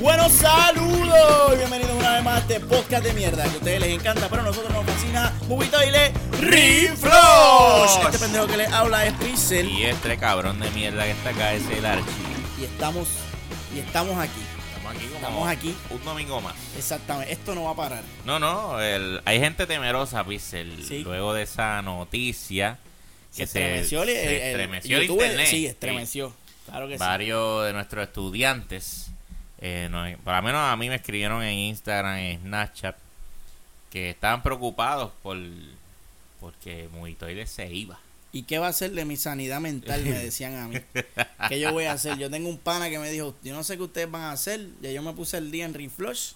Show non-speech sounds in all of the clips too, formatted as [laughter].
Buenos saludos y bienvenidos una vez más a este podcast de mierda que a ustedes les encanta, pero a nosotros nos fascina Mubito y le. Este pendejo que les habla es Pixel Y este cabrón de mierda que está acá es el Archie. y estamos y estamos aquí. Estamos aquí como Estamos aquí. un domingo más. Exactamente, esto no va a parar. No, no, el- hay gente temerosa, Pixel, Sí. luego de esa noticia Se que estremeció el, se el- el estremeció el YouTube, internet. Sí, estremeció. Claro que sí. Varios de nuestros estudiantes, eh, no, por lo menos a mí me escribieron en Instagram, en Snapchat, que estaban preocupados por porque Mujitoide se iba. ¿Y qué va a hacer de mi sanidad mental? Me decían a mí. [laughs] ¿Qué yo voy a hacer? Yo tengo un pana que me dijo, yo no sé qué ustedes van a hacer. Ya yo me puse el día en Reflush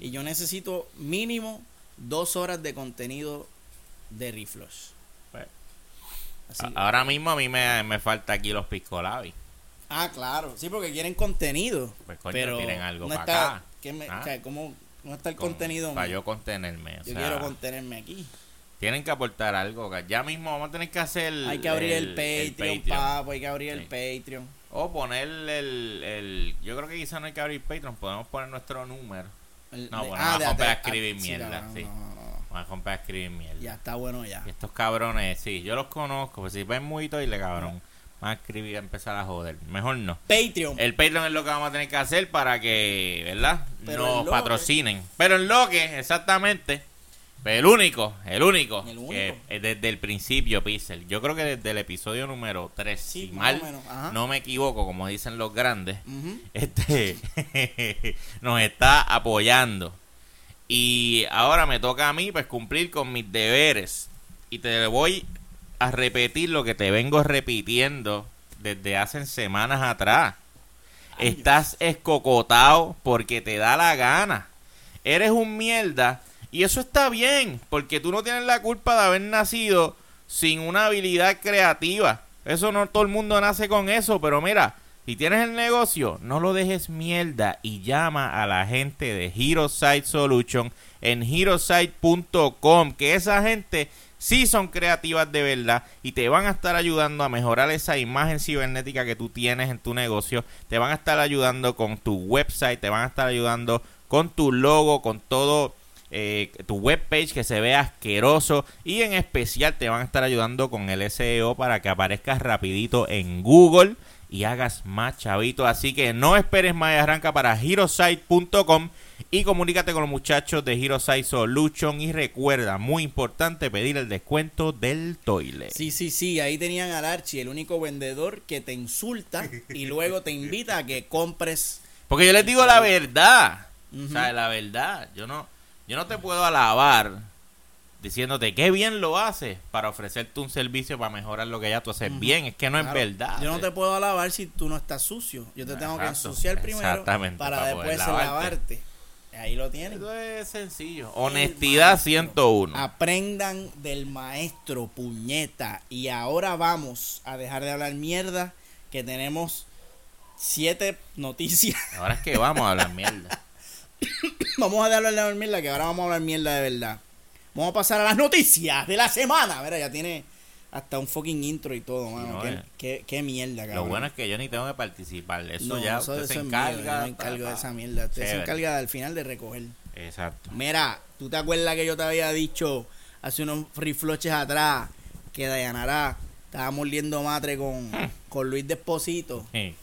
y yo necesito mínimo dos horas de contenido de Reflush. Pues, Así- ahora mismo a mí me, me falta aquí los piscolabis. Ah, claro. Sí, porque quieren contenido. Pues, coño, pero tiren algo no pa' está, acá. ¿qué me- Ah. o sea, ¿cómo no está el Con- contenido? Para yo contenerme. o yo sea, quiero contenerme aquí. Tienen que aportar algo. Ya mismo vamos a tener que hacer. hay que abrir el, Patreon, Patreon. papo. Hay que abrir el. Patreon. O poner el, el. Yo creo que quizá no hay que abrir Patreon. Podemos poner nuestro número. El- No, de- bueno, vamos a comprar a escribir sí, mierda, cabrón, sí. no, no, no. Vamos a comprar a escribir mierda. Ya está bueno ya. Y estos cabrones, sí, yo los conozco. Pues si ven muy y le cabrón. Van a escribir y a empezar a joder. Mejor no. Patreon. El Patreon es lo que vamos a tener que hacer para que, ¿verdad? Pero Nos patrocinen. Pero en lo que, exactamente. El único, el único, El único. que es desde el principio, Pixel. Yo creo que desde el episodio número 3, Sí, si más mal no me equivoco, como dicen los grandes, Ujú. [laughs] este [laughs] nos está apoyando. Y ahora me toca a mí pues cumplir con mis deberes. Y te voy a repetir lo que te vengo repitiendo desde hace semanas atrás. Ay, Estás escocotado porque te da la gana. Eres un mierda. Y eso está bien, porque tú no tienes la culpa de haber nacido sin una habilidad creativa. Eso no todo el mundo nace con eso, pero mira, si tienes el negocio, no lo dejes mierda y llama a la gente de Hero Site Solution en herosite.com, que esa gente sí son creativas de verdad y te van a estar ayudando a mejorar esa imagen cibernética que tú tienes en tu negocio, te van a estar ayudando con tu website, te van a estar ayudando con tu logo, con todo eh, tu webpage que se vea asqueroso y en especial te van a estar ayudando con el SEO para que aparezcas rapidito en Google y hagas más chavito. Así que no esperes más y arranca para herosite.com y comunícate con los muchachos de Herosite Solution y recuerda, muy importante, pedir el descuento del toilet. Sí, sí, sí, ahí tenían al Archie, el único vendedor que te insulta y [laughs] luego te invita a que compres. Porque yo les digo la verdad. Ujú. O sea, la verdad. Yo no, yo no te puedo alabar diciéndote qué bien lo haces para ofrecerte un servicio para mejorar lo que ya tú haces bien. Es que no Claro, es verdad. Yo no te puedo alabar si tú no estás sucio. Yo te tengo que ensuciar primero para, después lavarte. lavarte. Ahí lo tienen. Eso es sencillo. Honestidad 101. Aprendan del maestro, puñeta. Y ahora vamos a dejar de hablar mierda, que tenemos siete noticias. [laughs] Ahora es que vamos a hablar mierda. [coughs] vamos a dejar de hablar mierda, que ahora vamos a hablar mierda de verdad. Vamos a pasar a las noticias de la semana. Mira, ya tiene hasta un fucking intro y todo, mano. no, qué, eh. qué- qué mierda, cabrón. Lo bueno es que yo ni tengo que participar. Eso No, ya eso- usted eso se encarga. yo me encargo de esa mierda. Usted se encarga al final de recoger. Exacto. Mira, ¿tú te acuerdas que yo te había dicho hace unos rifloches atrás que Dayanara estaba mordiendo matre con, con Luis Desposito, Sí.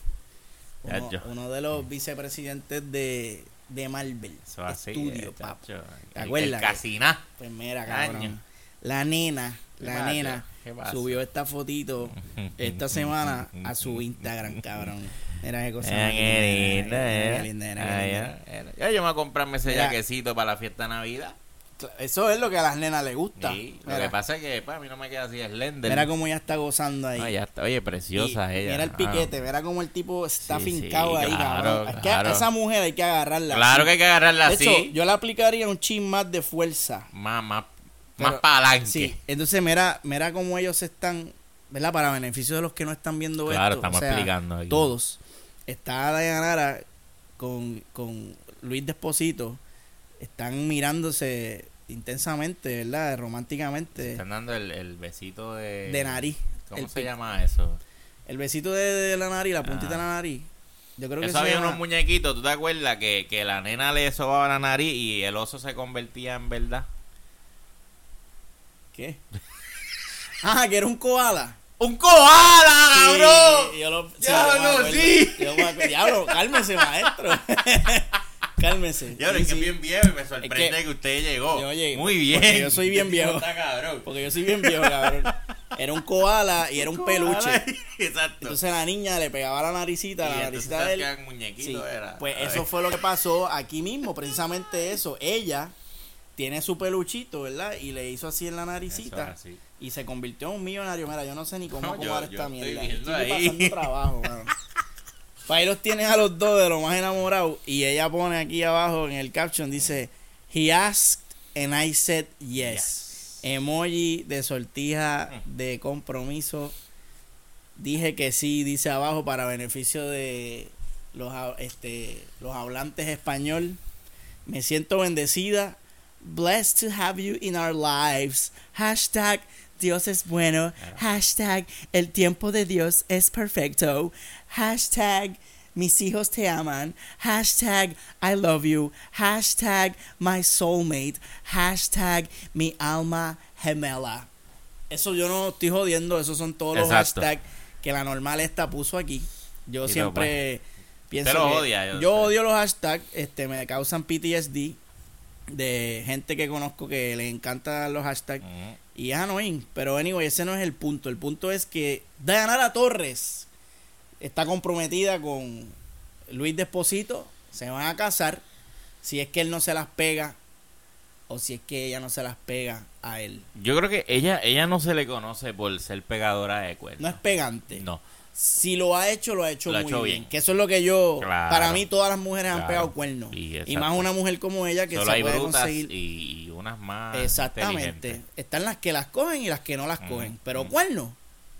uno, Hmm. De los vicepresidentes de, de Marvel Eso así. Estudio, eh, papo. ¿Te acuerdas El casiná. Pues mira, cabrón. La nena, ¿Qué la nena. Subió esta fotito esta [laughs] semana a su Instagram, cabrón. Mira qué cosa. Era linda, linda, era era. era Ah, era. Yo me voy a comprarme ese Mira. jaquecito para la fiesta de Navidad. Eso es lo que a las nenas les gusta. Sí, lo que pasa es que pues, a mí no me queda así slender. mira cómo ella está gozando ahí. Ah, ya está. Oye, preciosa Y ella. Mira el Ah. piquete, mira cómo el tipo está Sí, fincado sí, ahí, claro, cabrón. Es que a esa mujer hay que agarrarla. Claro que hay que agarrarla De así. hecho, yo le aplicaría un chin más de fuerza. Más, más, Pero- más para adelante. Sí, entonces mira, mira cómo ellos están, ¿verdad? Para beneficio de los que no están viendo Claro, esto. o estamos sea, explicando aquí. Todos. Está Dayanara con, con Luis Desposito. Están mirándose intensamente, ¿verdad? Románticamente. Están dando el, el besito de... De nariz. ¿Cómo El se pic- llama eso? El besito de, de la nariz, la puntita Ah. de la nariz. Yo creo que Eso había llama- unos muñequitos, ¿tú te acuerdas? Que, que la nena le sobaba la nariz y el oso se convertía en verdad. ¿Qué? Ah, que era un koala. ¡Un koala, cabrón! Sí, yo lo, Diablo, yo me acuerdo. sí. Yo me acuerdo. Diablo, cálmese, maestro. [laughs] cálmese. Ya, Sí, es que sí. bien viejo y me sorprende Es que- que, usted llegó. Yo llegué, Muy porque bien. yo soy bien [laughs] viejo. Está cabrón. Porque yo soy bien viejo, cabrón. Era un koala y era un peluche. [laughs] Exacto. Entonces la niña le pegaba la naricita, Y la naricita de él. hacían muñequito, Sí, era. Pues A eso ver. fue lo que pasó aquí mismo, precisamente eso. Ella tiene su peluchito, ¿verdad? Y le hizo así en la naricita es y se convirtió en un millonario. Mira, yo no sé ni cómo No, acomodar yo- esta yo mierda. Estoy ahí. pasando trabajo, mano. Ahí los tienes a los dos de los más enamorados. Y ella pone aquí abajo en el caption, dice, He asked and I said yes. Emoji de sortija de compromiso. Dije que sí, dice abajo, para beneficio de los, este, los hablantes español. Me siento bendecida. Blessed to have you in our lives. Hashtag Dios es bueno. Hashtag el tiempo de Dios es perfecto. Hashtag mis hijos te aman. Hashtag I love you. Hashtag my soulmate. Hashtag mi alma gemela. Eso yo no estoy jodiendo. Esos son todos los hashtags que la normal esta puso aquí. Yo siempre pienso los que odia, yo yo odio los hashtags. Este, me causan PTSD de gente que conozco que le encantan los hashtags. Y es annoying. Pero anyway, ese no es el punto. El punto es que Dayanara Torres está comprometida con Luis Desposito. Se van a casar. Si es que él no se las pega. O si es que ella no se las pega a él. Yo creo que ella ella no se le conoce por ser pegadora de cuernos. No es pegante. No. Si lo ha hecho, lo ha hecho Lo ha muy hecho bien. bien. Que eso es lo que yo. Claro. Para mí, todas las mujeres han pegado cuernos. Y Y, más una mujer como ella que Solo se hay puede brutas conseguir. y, y unas más Exactamente. Están las que las cogen y las que no las Ujú, cogen. Pero ujú. cuernos,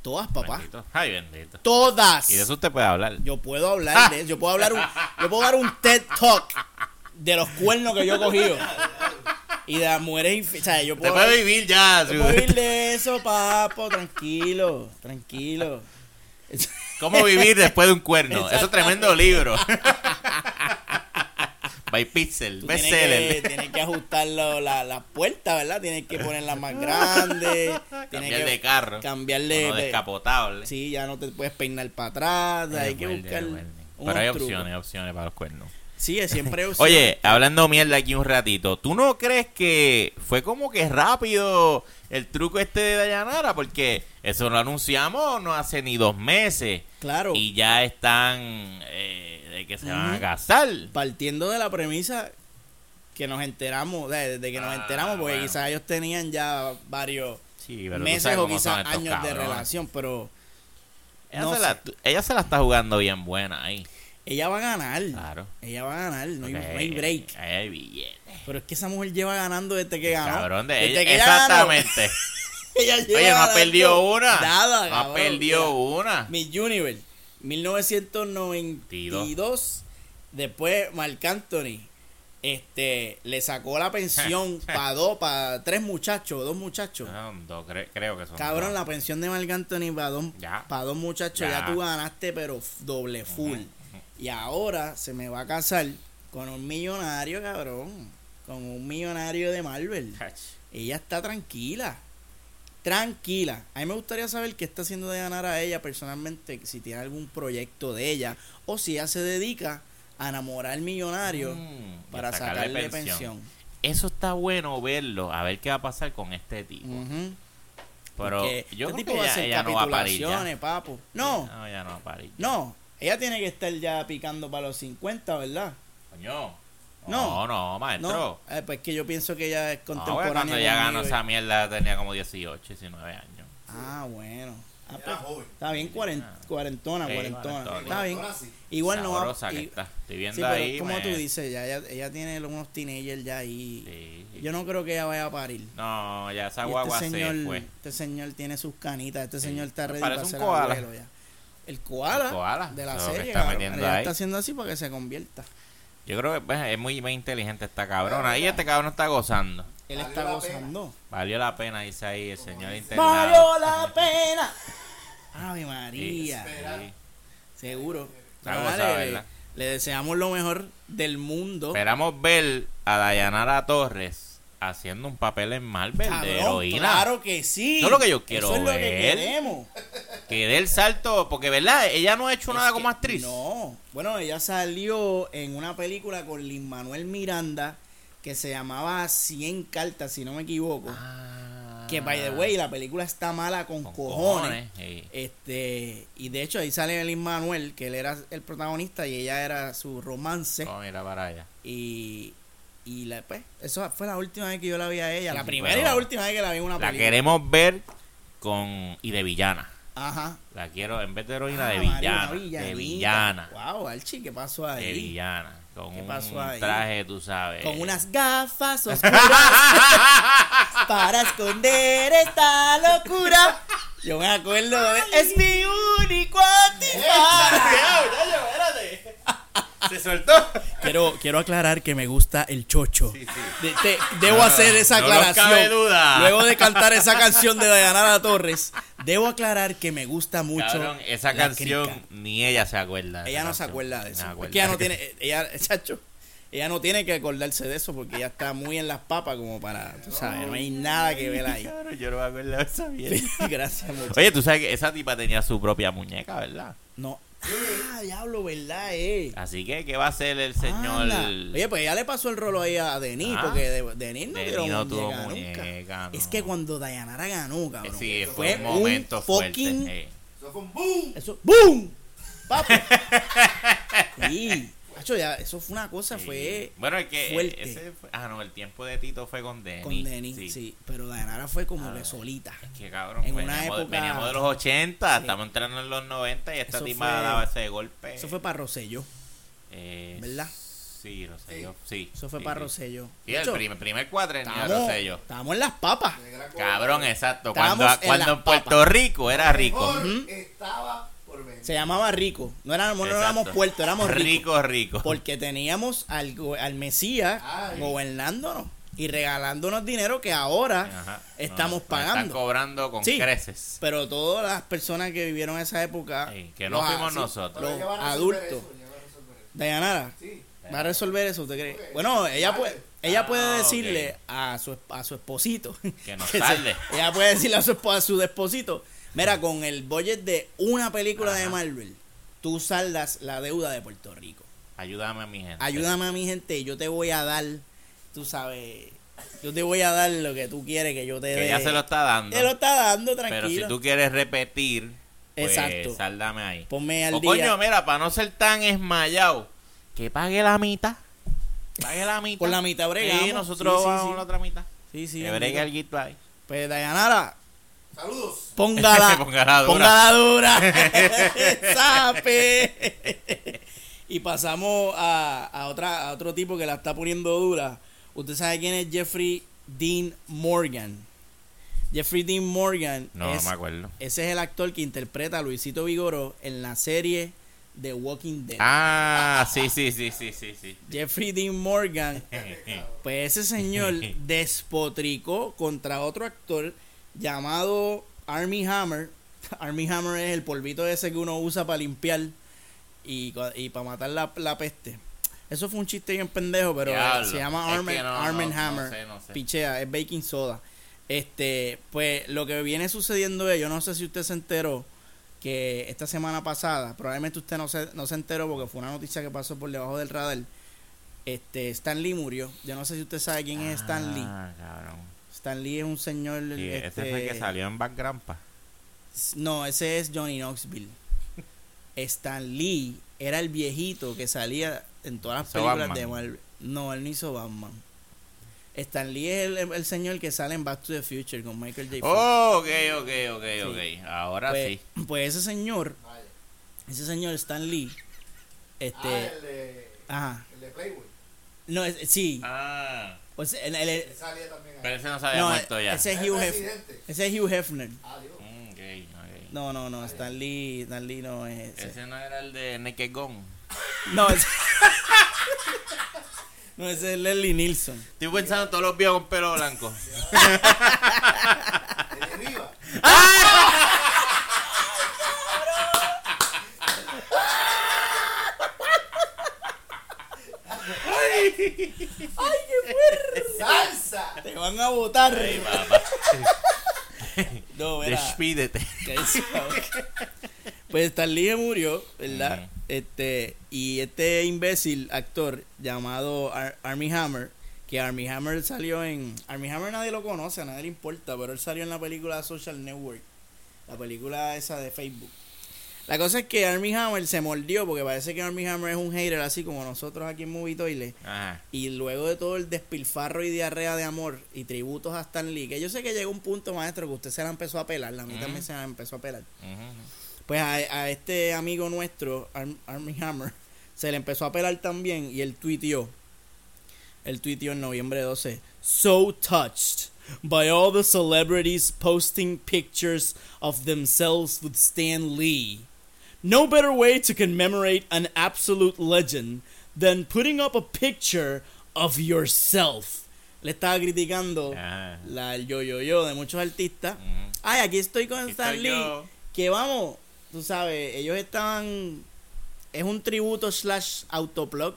todas, papá. Bendito. Ay, bendito. Todas. Y de eso usted puede hablar. Yo puedo hablar de eso. Yo puedo hablar un, yo puedo dar un TED Talk de los cuernos que yo he cogido. Y de las mujeres o sea, yo Te puedo, puede vivir ya. yo puedo vivir de eso, papo. Tranquilo, tranquilo. ¿Cómo vivir después de un cuerno? Eso es tremendo libro. [laughs] By Pixel, Tú tienes que, tienes que ajustar lo- la, las puertas, ¿verdad? Tienes que ponerlas más grandes. [laughs] Cambiar que de carro. Cambiarle. No descapotable. Sí, ya no te puedes peinar para atrás. hay que Muerde, buscar. muerde. Pero hay opciones, opciones para los cuernos. Sí, siempre [laughs] hay opciones. Oye, hablando mierda aquí un ratito, ¿tú no crees que fue como que rápido el truco este de Dayanara? Porque eso lo anunciamos no hace ni dos meses Claro. y ya están eh, de que se van a casar. partiendo de la premisa que nos enteramos, de- que nos Ah, enteramos, porque bueno. quizás ellos tenían ya varios Sí, meses o quizás años de relación, pero Ella, no se la, ella se la está jugando bien buena ahí. ella va a ganar. Claro. Ella va a ganar, no hay, no hay break. hay billetes. Pero es que esa mujer lleva ganando desde que ganó. Cabrón de Desde ella. que Exactamente. ella [laughs] lleva Oye, no ha perdido una. Nada, No ha perdido una. Miss Universe, 1992. Después, Marc Anthony este, le sacó la pensión [laughs] para dos, para tres muchachos, dos muchachos. No, dos, cre- creo que son Cabrón, dos. la pensión de Marc Anthony para dos, Ya. pa' dos muchachos, ya. Ya. tú ganaste, pero doble full. Y ahora se me va a casar con un millonario, cabrón. Con un millonario de Marvel. Ach. Ella está tranquila. Tranquila. A mí me gustaría saber qué está haciendo de ganar a ella personalmente, si tiene algún proyecto de ella, o si ella se dedica a enamorar al millonario Mm, para a sacarle sacarle pensión. Eso está bueno verlo, a ver qué va a pasar con este tipo. Pero Porque yo este creo tipo que va a ella, hacer ella no va a parir ya. papo. No, No, ella no va a parir. no. Ella tiene que estar ya picando para los 50, ¿verdad? Coño. No. No, no, maestro. No, eh, pues que yo pienso que ella es No, contemporánea. cuando ella ganó esa mierda tenía como 18, 19 años. Ah, bueno. Ah, Era pues, joven. está bien cuaren- Ah. cuarentona, Sí, cuarentona. cuarentona. Está bien. Igual no va Sabrosa que y- está. Estoy viendo Sí, pero ahí. como me- tú dices, ya ella, ella tiene unos teenagers ya ahí. Sí, sí. Yo no creo que ella vaya a parir. No, ya esa Y guagua este señor, se fue. este señor tiene sus canitas, este Sí. señor está ready Parece para un ser koala. abuelo ya. El koala, El koala, de la serie, está cabrón. está haciendo así para que se convierta. Yo creo que pues, es muy, muy inteligente esta cabrona. Y este cabrón está gozando. Él Valió está la gozando. Valió la pena, dice ahí el señor internado. ¡Valió la pena! ¡Ave María! Sí. Seguro. Está Nada, gozada, le, ¿verdad? le deseamos lo mejor del mundo. Esperamos ver a Dayanara Torres haciendo un papel en Marvel de heroína. Claro que sí. Eso es lo que yo quiero Eso es lo que ver. queremos. Que dé el salto, porque verdad, ella no ha hecho nada como actriz. No. Bueno, ella salió en una película con Lin Manuel Miranda que se llamaba 100 cartas, si no me equivoco. Ah. Que, by the way, la película está mala con, Con cojones. sí. Este, y de hecho ahí sale Lin Manuel, que él era el protagonista y ella era su romance. Oh, mira para allá. Y, y la, pues, eso fue la última vez que yo la vi a ella. Sí, la sí, primera y la última vez que la vi en una La película. queremos ver con. y de villana. Ajá. La quiero en vez de heroína, Ah, de María, villana. de villana. Wow, Archie, ¿qué pasó ahí? De villana. Con ¿Qué un pasó ahí? traje, tú sabes. Con unas gafas oscuras [laughs] para esconder esta locura. Yo me acuerdo de... Es mi único antifaz. Se soltó. Quiero, quiero aclarar que me gusta el chocho. Sí, sí. De- te- debo No, hacer no, esa no aclaración. cabe duda. Luego de cantar esa canción de Dayanara Torres, debo aclarar que me gusta mucho. Cabrón, esa canción crica. ni ella se acuerda. Ella no se acuerda de No eso. se Es que ella no tiene, ella, chacho, ella no tiene que acordarse de eso porque ella está muy en las papas como para, tú sabes, no hay nada que ver ahí. Cabrón, yo no me acuerdo de esa mierda. [laughs] Gracias mucho. Oye, tú sabes que esa tipa tenía su propia muñeca, ¿verdad? No. Ah, diablo, ¿verdad, eh? Así que, ¿qué va a hacer el señor? Oye, pues ya le pasó el rolo ahí a Denis, Ah. porque de- Denis no Denis no tuvo muñeca nunca. no. Es que cuando Dayanara ganó, cabrón, Sí, fue, un momento fucking fuerte. sí. Eso fue un boom. Eso, ¡boom! Papi. [laughs] Sí. Ya, eso fue una cosa, Sí. fue Bueno, es que fuerte. ese fue- ah, no, el tiempo de Tito fue con Denis. con Denis, sí. Pero Dayanara fue como Ah. que solita. Es que cabrón, En una época- veníamos de los 80, Sí. estamos entrando en los 90 y esta tipa daba ese golpe. Eso fue para Rosello, Eh, ¿verdad? Sí, Rosello, sí. Eso fue sí, para sí. Rosello. Sí, el primer, primer cuadrenio de estábamos, Rosello. estábamos en las papas. Cabrón, exacto. Cuando, en cuando en Puerto papas. Rico era rico. Estaba. Se llamaba Rico. No éramos, no éramos puerto, éramos ricos. rico, rico. Porque teníamos al, al Mesías Ay. gobernándonos y regalándonos dinero que ahora Ajá. estamos pagando. Están cobrando con Sí. creces. Pero todas las personas que vivieron esa época, Sí, que no los- fuimos sí, nosotros. los Ella adultos. eso, ella va a resolver eso. Dayanara, Sí. ¿va a resolver eso, usted cree? Bueno, ella Vale. puede, ella Ah, puede ok. decirle a su a su esposito Que nos [laughs] se- salde. ella puede decirle a su a su esposito, mira, con el budget de una película de. Marvel, tú saldas la deuda de Puerto Rico. Ayúdame a mi gente. Ayúdame a mi gente y yo te voy a dar, tú sabes, yo te voy a dar lo que tú quieres que yo te dé. Ya se lo está dando. Te lo está dando, tranquilo. Pero si tú quieres repetir, pues Exacto. sáldame ahí. Ponme al O día. coño, mira, para no ser tan esmayado, que pague la mitad. Pague la mitad. Por la mitad bregamos. Sí, nosotros Sí, sí, vamos sí. la otra mitad. sí, sí. que bregue guito ahí. Pues Dayanara, Saludos. póngala. [laughs] Póngala dura. Póngala dura. [laughs] Sape. y pasamos a, a otra, a otro tipo que la está poniendo dura. Usted sabe quién es Jeffrey Dean Morgan. Jeffrey Dean Morgan No, es, no me acuerdo. ese es el actor que interpreta a Luisito Vigoró en la serie The Walking Dead. Ah, sí, sí, sí, sí, sí, sí. Jeffrey Dean Morgan [laughs] Pues ese señor despotricó contra otro actor llamado Army Hammer. [laughs] Army Hammer es el polvito ese que uno usa para limpiar y, para matar la, la peste. Eso fue un chiste bien pendejo, pero Diablo. se llama Arm, no, Arm no, Hammer. sé, no sé. Pichea, es baking soda. Este, pues lo que viene sucediendo es, yo no sé si usted se enteró que esta semana pasada, probablemente usted no se, no se enteró porque fue una noticia que pasó por debajo del radar. Este, Stan Lee murió. Yo no sé si usted sabe quién es Stan Lee. Ah, cabrón. Stan Lee es un señor. Sí, este, ese fue el que salió en Backgrampa. No, ese es Johnny Knoxville. [laughs] Stan Lee era el viejito que salía en todas las películas Batman. de Marvel. No, él no hizo Batman. Stan Lee es el, el señor que sale en Back to the Future con Michael J. Fox. Oh, ok, ok, ok, Sí. ok. Ahora pues, sí. pues ese señor, ese señor Stan Lee, este, Ah, el de, ajá, el de Playboy. no, es- sí, Ah, pues, el- el- ahí. pero ese no se había no, muerto ya. ese es Hugh Hef- presidente. ese es Hugh Hefner. Ah, Dios. Mm, ok, ok. No, no, no, Stan Lee, Stan Lee no es ese. Ese no era el de Naked Gun. No, ese, [laughs] no, ese es Leslie Nielsen. Estoy pensando en todos los viejos con pelo blanco. [laughs] [laughs] El de arriba. ¡Salsa! Te van a votar. Ay, papá. [laughs] No, Despídete. que eso- Pues Stan Lee murió, ¿verdad? Este, y este imbécil actor llamado Ar- Armie Hammer, que Armie Hammer salió en. Armie Hammer nadie lo conoce, a nadie le importa, pero él salió en la película Social Network, la película esa de Facebook. La cosa es que Armie Hammer se mordió porque parece que Armie Hammer es un hater así como nosotros aquí en Movie Toilet. Ajá. Y luego de todo el despilfarro y diarrea de amor y tributos a Stan Lee, que yo sé que llegó un punto, maestro, que usted se la empezó a pelar, la mí también se la empezó a pelar. Pues a, a este amigo nuestro, Arm- Armie Hammer, se le empezó a pelar también y él tuiteó. Él tuiteó en noviembre 12. So touched by all the celebrities posting pictures of themselves with Stan Lee. No better way to commemorate an absolute legend than putting up a picture of yourself. Le estaba criticando la, yo-yo-yo de muchos artistas. Ay, aquí estoy con Aquí Stan estoy Lee. yo. Que vamos, tú sabes, ellos estaban. Es un tributo slash autoplug.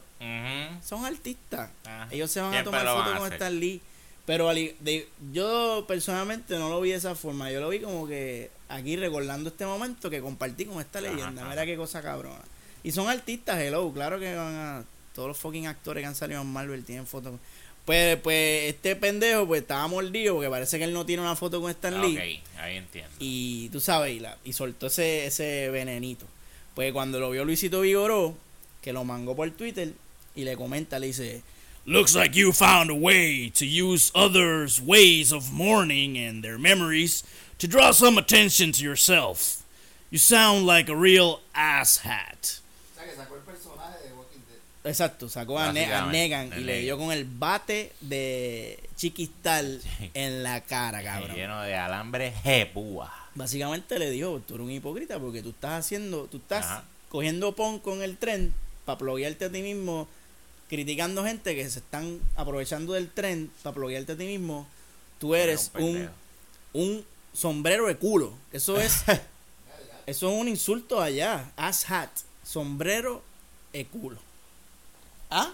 Son artistas. Ajá. Ellos se van a tomar fotos con. Stan Lee. Pero de- yo personalmente no lo vi de esa forma. Yo lo vi como que aquí recordando este momento que compartí con esta leyenda. ajá. Mira qué cosa cabrona. Y son artistas, hello. Claro que van a. Todos los fucking actores que han salido en Marvel tienen fotos. Pues, pues este pendejo pues estaba mordido porque parece que él no tiene una foto con Stan Lee. Ok, ahí entiendo. Y tú sabes, y, la- y soltó ese, ese venenito. Pues cuando lo vio Luisito Vigoró, que lo mangó por Twitter, y le comenta, le dice, Looks like you found a way to use others' ways of mourning and their memories to draw some attention to yourself. You sound like a real asshat. O sea, que sacó el personaje de Walking Dead. Exacto, sacó a, Ne- a Negan y le dio con el bate de Chiquistal Sí. en la cara, cabrón. Lleno de alambre jepúa. Básicamente le dijo, tú eres un hipócrita porque tú estás haciendo, tú estás Ajá. cogiendo pon con el tren para ploguearte a ti mismo, criticando gente que se están aprovechando del tren para ploguearte a ti mismo. Tú eres un un, un sombrero de culo. Eso es, [laughs] eso es un insulto allá. Ass hat. Sombrero de culo. ¿Ah?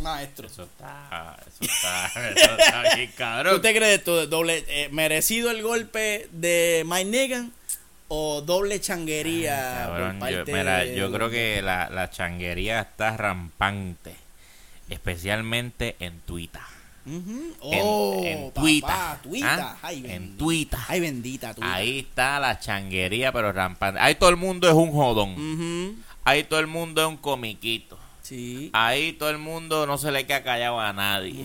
Maestro. Eso está. Eso está. Eso está bien cabrón. ¿Tú te crees esto? Doble, eh, ¿Merecido el golpe de Mike Negan o doble changuería Cabrón, por yo, mira, de- yo creo que la, la changuería está rampante. Especialmente en Twitter. En, Oh, en Twitter. Twitter. ¿ah? Ay, en. Twitter. Ay, bendita Twitter. Ahí está la changuería, pero rampante. Ahí todo el mundo es un jodón. Ahí todo el mundo es un comiquito. Sí. Ahí todo el mundo no se le queda callado a nadie.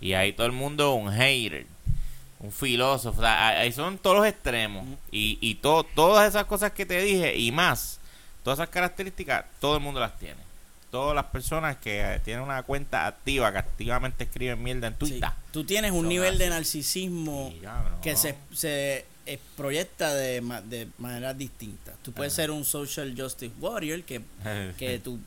Y ahí todo el mundo es un hater. Un filósofo. o sea, ahí son todos los extremos. Y, y to- todas esas cosas que te dije y más, todas esas características, todo el mundo las tiene. Todas las personas que eh, tienen una cuenta activa, que activamente escriben mierda en Sí. Twitter. Tú tienes un nivel de narcisismo no. que se, se eh, proyecta de, de maneras distintas. Tú puedes Ajá. ser un social justice warrior que [laughs] que tú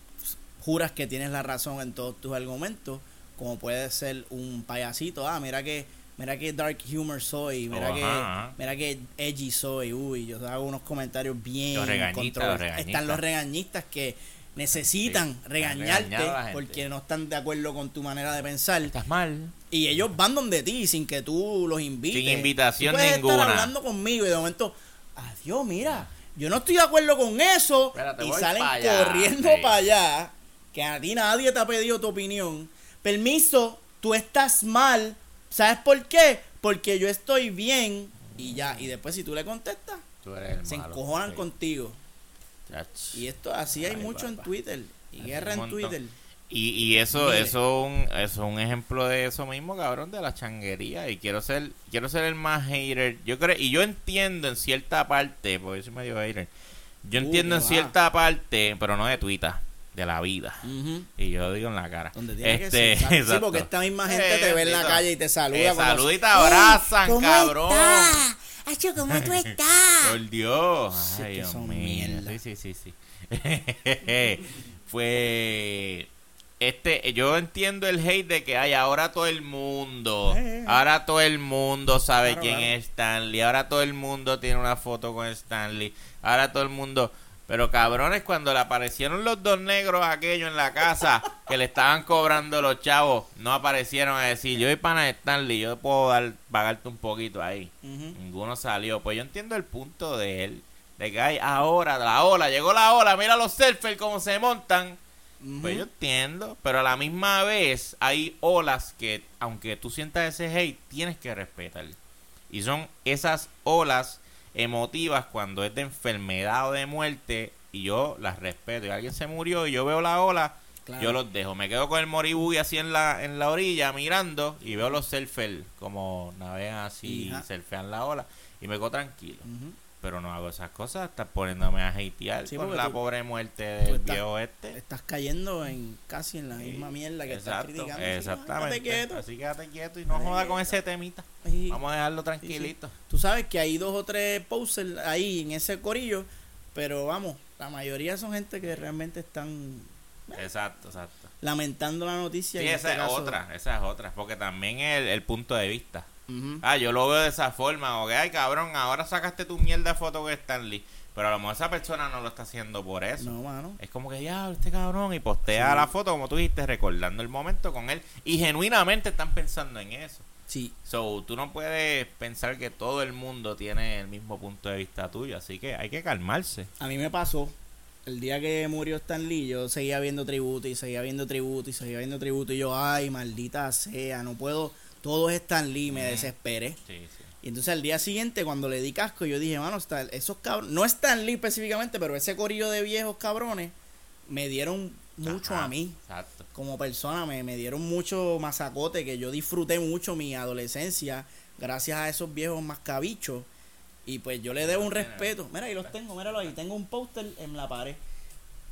juras que tienes la razón en todos tus argumentos, como puede ser un payasito, ah, mira que mira que dark humor soy, mira Oh, que ajá, mira que edgy soy, uy, yo hago unos comentarios bien Los. Están los regañistas que necesitan Sí, regañarte porque no están de acuerdo con tu manera de pensar Estás mal. y ellos van donde ti sin que tú los invites. Sin invitación Tú puedes ninguna. Estar hablando conmigo y de momento, adiós, mira, yo no estoy de acuerdo con eso. Espérate, y salen pa' allá, corriendo sí. para allá, que a ti nadie te ha pedido tu opinión. Permiso, tú estás mal. ¿Sabes por qué? Porque yo estoy bien y ya. Y después si tú le contestas, Tú eres el se malo. encojonan Sí. contigo. Y esto así hay Ay, mucho en. Twitter. Y guerra en. Twitter. Y, y eso, Mire. eso, un, es un ejemplo de eso mismo, cabrón, de la changuería. Y quiero ser, quiero ser el más hater. Yo creo, y yo entiendo en cierta parte, porque yo soy medio hater. Yo Uh, entiendo en va. cierta parte, pero no de Twitter, de la vida. Y yo lo digo en la cara. Donde tiene este, que ser. Sí, porque esta misma gente Eh, te ve en la calle y te saluda. Te saluda y te abrazan, ¿Cómo cabrón. estás? Acho, ¿cómo tú estás? Por Dios. Sí, Ay, que Dios son mío. mierda. Sí, sí, sí, sí. [laughs] Fue este, yo entiendo el hate de que hay ahora todo el mundo, Eh. ahora todo el mundo sabe Claro, quién claro. es Stanley, ahora todo el mundo tiene una foto con Stanley, ahora todo el mundo, pero cabrones cuando le aparecieron los dos negros aquellos en la casa, que le estaban cobrando los chavos no aparecieron a decir, yo soy pana Stanley, yo puedo dar, pagarte un poquito ahí. Ninguno salió. Pues yo entiendo el punto de él. De que hay ahora, la ola, llegó la ola, mira los surfers cómo se montan. Pues yo entiendo, pero a la misma vez hay olas que, aunque tú sientas ese hate, tienes que respetar. Y son esas olas emotivas cuando es de enfermedad o de muerte, y yo las respeto. Y alguien se murió y yo veo la ola, Claro. yo los dejo. Me quedo con el moribú así en la, en la orilla mirando y veo los surfers como navegan así y surfean la ola y me quedo tranquilo. Pero no hago esas cosas, estás poniéndome a hatear Sí, porque la tú- pobre muerte del estás- viejo este. Estás cayendo en casi en la misma mierda que estás criticando. Exactamente. quédate quieto. Así quédate quieto y no joda con ese temita. Sí. Vamos a dejarlo tranquilito. Tú sabes que hay dos o tres posters ahí en ese corillo, pero vamos, la mayoría son gente que realmente están Exacto, exacto. Lamentando la noticia. Sí, en esa este es caso. otra, esa es otra. Porque también el, el punto de vista. Ah, yo lo veo de esa forma. O que, ay, cabrón, ahora sacaste tu mierda foto con Stanley. Pero a lo mejor esa persona no lo está haciendo por eso. No, mano. Es como que, ya, este cabrón, y postea la foto, como tú dijiste, recordando el momento con él. Y genuinamente están pensando en eso. Sí, So, tú no puedes pensar que todo el mundo tiene el mismo punto de vista tuyo, así que hay que calmarse. a mí me pasó. El día que murió Stan Lee, yo seguía viendo tributo y seguía viendo tributo y seguía viendo tributo. Y yo, ay, maldita sea, no puedo. Todo es Stan Lee, me desesperé. Sí, sí. Y entonces al día siguiente, cuando le di casco, yo dije, mano, está- esos cabrones, no Stan Lee específicamente, pero ese corillo de viejos cabrones me dieron mucho Ajá, a mí. Exacto. Como persona, me, me dieron mucho masacote, que yo disfruté mucho mi adolescencia gracias a esos viejos mascabichos. Y pues yo le debo un respeto. Mira, ahí los tengo, míralo ahí. Tengo un póster en la pared.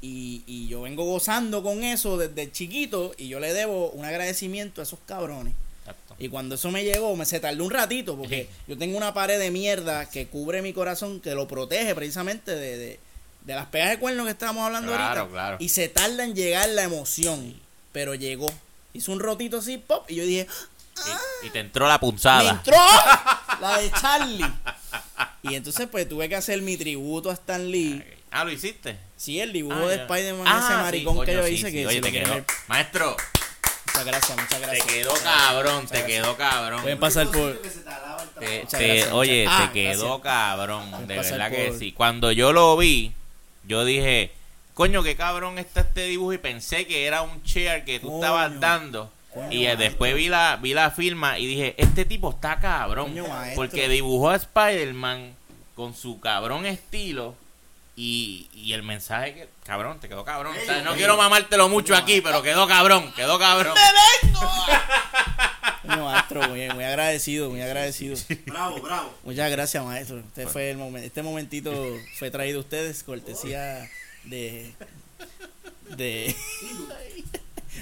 Y, y yo vengo gozando con eso desde chiquito. Y yo le debo un agradecimiento a esos cabrones. exacto. Y cuando eso me llegó, me se tardó un ratito, porque yo tengo una pared de mierda que cubre mi corazón, que lo protege precisamente de, de, de las pegas de cuernos que estábamos hablando Claro, ahorita. claro. Y se tarda en llegar la emoción, pero llegó. Hizo un rotito así, pop, y yo dije, Y, y te entró la ¡me punzada. entró! la de Charlie. Y entonces pues tuve que hacer mi tributo a Stan Lee. Ah, ¿lo hiciste? Sí, el dibujo Ah, de. Spider-Man, Ah, ese sí, maricón que coño, yo sí, hice. sí. que Oye, te quedó. Maestro, Muchas gracias, muchas te gracias. quedó cabrón, te quedó cabrón. Pueden pasar por... Que se te Te- te- gracias, oye, muchas- te Ah, quedó gracias. cabrón, de verdad que sí. Cuando yo lo vi, yo dije, coño, qué cabrón está este dibujo y pensé que era un chair que tú Coño. estabas dando. Y maestro. después vi la, vi la firma y dije, este tipo está cabrón. Porque dibujó a Spider-Man con su cabrón estilo. Y, y el mensaje que, cabrón, te quedó cabrón. O sea, no quiero mamártelo mucho aquí, pero quedó cabrón, quedó cabrón. Coño, maestro, muy, muy agradecido, muy agradecido. Bravo, bravo. Muchas gracias, maestro. Este fue el momento, este momentito fue traído a ustedes cortesía de de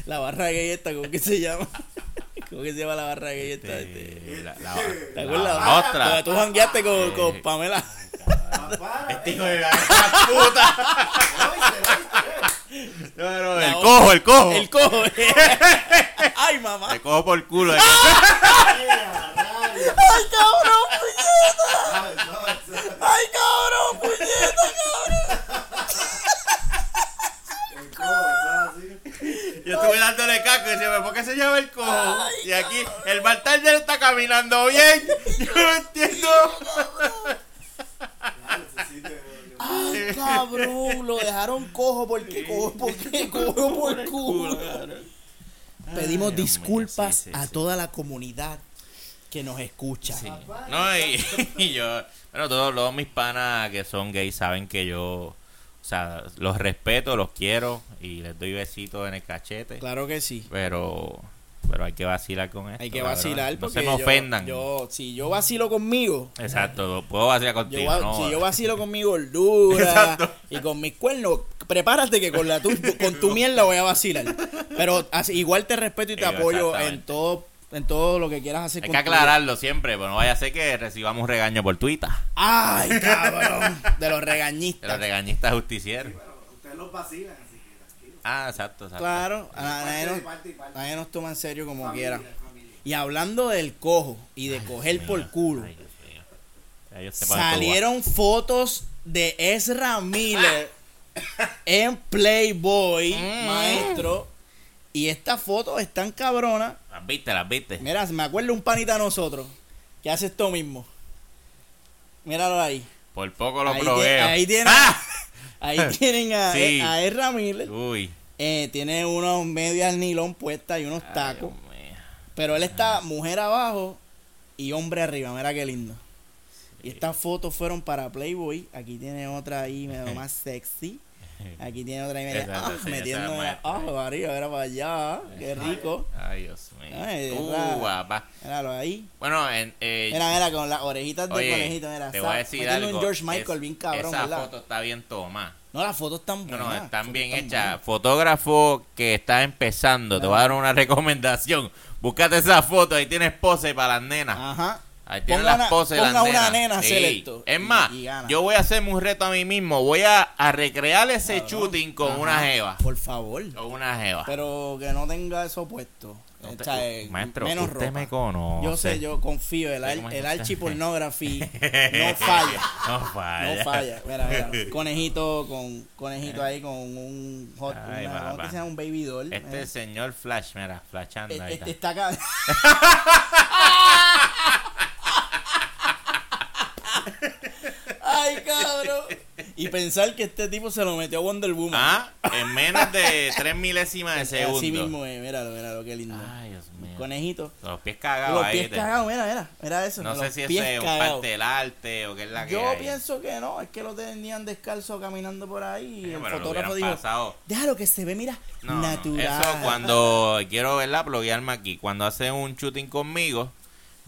la barra gay esta, ¿cómo que se llama? [laughs] ¿Cómo que se llama la barra gay esta? Este, Eh, la, la- ¿Te la- acuerdas? la otra. Tú jangueaste con, Eh. con Pamela. Para. Este hijo de la puta. No, no, el cojo, el cojo. El [laughs] cojo. Ay, mamá. El cojo por culo. Ay, cabrón, puñeta. Ay, cabrón, puñeta. El codo, ¿sabes? Yo estuve dándole caco y decía, ¿por qué se llama el cojo? Y aquí el bartender está caminando bien. Yo no entiendo. Ay, cabrón, lo dejaron cojo porque cojo porque cojo por culo. Pedimos disculpas mío, sí, sí, a sí. toda la comunidad que nos escucha. Sí. No, y, [laughs] y yo, bueno, todos, todos mis panas que son gays saben que yo, sea, los respeto, los quiero y les doy besitos en el cachete. Claro que sí. Pero, pero hay que vacilar con esto. Hay que vacilar No porque se me yo- ofendan. Yo, si yo vacilo conmigo, Exacto, puedo vacilar yo contigo. va- no, si yo vacilo con mi gordura [laughs] Exacto. y con mis cuernos, prepárate que con la tu, con tu [laughs] mierda voy a vacilar. Pero igual te respeto y te apoyo en todo en todo lo que quieras hacer Hay con que tu aclararlo siempre, pero no vaya a ser que recibamos regaño por Twitter. Ay, [laughs] cabrón, de los De los regañistas. regañistas justicieros. Bueno, ustedes los vacilan, así que tranquilo. Ah, exacto, exacto. Claro, a nadie, nos, parte y parte. nadie nos toma en serio como Familia, quiera. familia. Y hablando del cojo y de coger por culo, Ay, Dios tú salieron fotos de Ezra Miller en Playboy, Mm. maestro. Y estas fotos están cabronas. Viste, las viste. Mira, me acuerdo un panita de nosotros que hace esto mismo. Míralo ahí. Por poco lo ahí, proveo. tie- ahí tienen, ¡Ah! [laughs] ahí tienen a, [laughs] Sí. a Miller. Uy. Eh, tiene unos medias nilón puestas y unos Ay, tacos. Pero él está mujer abajo y hombre arriba. Mira qué lindo. Y estas fotos fueron para Playboy. Aquí tiene otra ahí medio más sexy. Aquí tiene otra ahí medio, Esa- ah, esa- metiendo abajo, arriba, era para allá. Qué rico. Ay, Dios mío. Ay, uh, guapa. Míralo ahí. Bueno, en, eh, Mira, mira, con las orejitas de oye, conejito. Mira, te voy a decir algo. un George Michael Es- bien cabrón, Esa ¿verdad? foto está bien tomada. No, las fotos están No, buenas. no, las están bien están hechas. buenas. Fotógrafo que está empezando, te voy a dar una [laughs] recomendación. Búscate esa foto, ahí tienes pose para las nenas. Ajá. Ahí Ponga las una- poses las ponga una nenas. nena Sí. esto Es más, y yo voy a hacerme un reto a mí mismo. Voy a, a recrear ese shooting con Ajá. una jeva. Por favor. Con una jeva. Pero que no tenga eso puesto. No te- eh, maestro, menos usted ropa. me conoce. Yo sé, yo confío. El, el está. archipornography [laughs] no falla. No falla. No falla. Mira, mira. [laughs] Conejito con conejito ahí con un hot. Ay, una- ¿Cómo papá. que se llama? Un baby doll. Este el señor Flash, mira, flashando ahí. Este está. está acá. [laughs] Ay, cabrón. Y pensar que este tipo se lo metió a Wonder Woman. Ah, en menos de tres milésimas de [laughs] segundo. Así mismo es. Míralo, míralo, qué lindo. Ay, Dios mío. Conejito. Los pies cagados Los ahí. pies ¿viste? cagados, mira, mira. Mira eso. No sé si pies ese es un cagados. parte del arte o qué es la que Yo hay. pienso que no, es que lo tenían descalzo caminando por ahí. Y Eh, el fotógrafo dijo: pasado. Déjalo que se ve, mira, No, natural. Eso cuando quiero verla, bloguearme aquí. Cuando hace un shooting conmigo,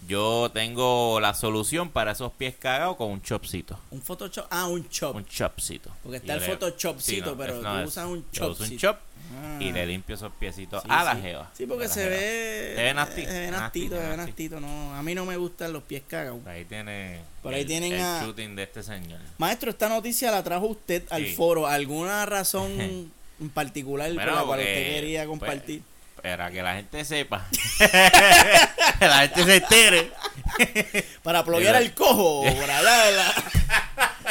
yo tengo la solución para esos pies cagados con un chopcito. Un Photoshop. Ah, un chop. Un chopcito. Porque está el le- Photoshopcito, Sí, no, pero es- tú no, es- usas un yo uso un chopcito. chop Ah. y le limpio esos piecitos Sí, a la sí. jeva. Sí, porque se ve. Se ve nasty, Se ve nastito, se ve nastito. No, a mí no me gustan los pies cagados. Ahí tiene Por ahí el, tienen el a- shooting de este señor. Maestro, esta noticia la trajo usted al foro. ¿Alguna razón [laughs] en particular Bueno, por la cual usted quería pues, compartir? Para que la gente sepa. [laughs] que la gente se entere. [laughs] Para ploguear al cojo. La-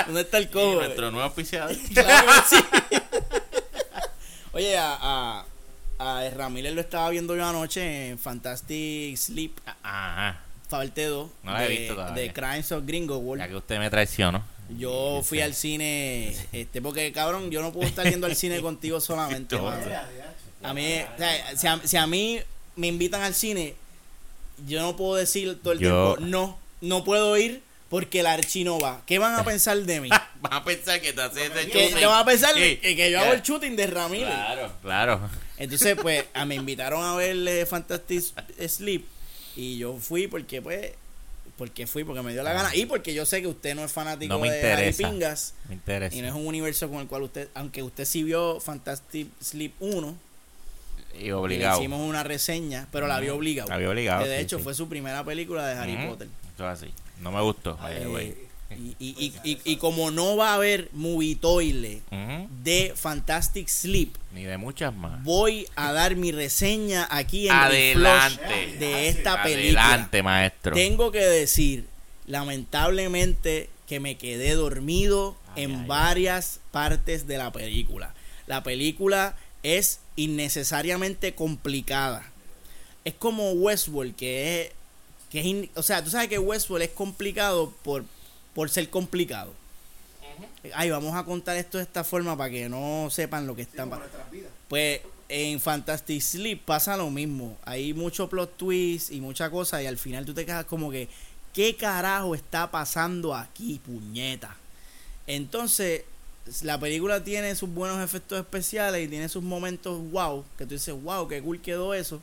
[laughs] ¿Dónde está el Y cojo? nuestro nuevo auspiciador. Claro sí. Oye, a, a, Miller lo estaba viendo yo anoche en Fantastic Sleep, Ajá. parte 2 No la he de, visto todavía. de Crimes of Grindelwald. Ya que usted me traicionó. Yo fui al cine, este, porque cabrón, yo no puedo estar yendo al cine contigo solamente. Mano. A mí, o sea, si a, si a mí me invitan al cine, yo no puedo decir todo el Yo- tiempo, no, no puedo ir porque el archi no va. ¿Qué van a pensar de mí? [laughs] Van a pensar que te haces ese que, shooting. que van a pensar Sí. que, que yo hago el shooting de Ramírez. Claro, claro. Entonces, pues, a- me invitaron a ver eh, Fantastic Sleep y yo fui porque, pues, porque fui, porque me dio la gana y porque yo sé que usted no es fanático No me de. Pingas Me interesa. y no es un universo con el cual usted, aunque usted sí vio Fantastic Sleep 1, Y y le obligado. hicimos una reseña, pero la vio obligado. La vio obligado. Que de sí, hecho sí. fue su primera película de Harry. Potter. Eso es así. No me gustó. Eh, y, y, y, y, como no va a haber movie toilet Ujú. de Fantastic Sleep, Ni de muchas más. voy a dar mi reseña aquí en el Adelante. flush de esta película. Adelante, maestro. Tengo que decir, lamentablemente, que me quedé dormido Ay, en ay, ay. varias partes de la película. La película es innecesariamente complicada. Es como Westworld, que es. Que es in- o sea, tú sabes que Westworld es complicado por, por ser complicado. Ay, vamos a contar esto de esta forma para que no sepan lo que están. nuestras vidas. pues en Fantastic Sleep pasa lo mismo. Hay mucho plot twist y mucha cosa y al final tú te quedas como que, ¿qué carajo está pasando aquí, puñeta? Entonces, la película tiene sus buenos efectos especiales y tiene sus momentos wow, que tú dices, wow, qué cool quedó eso.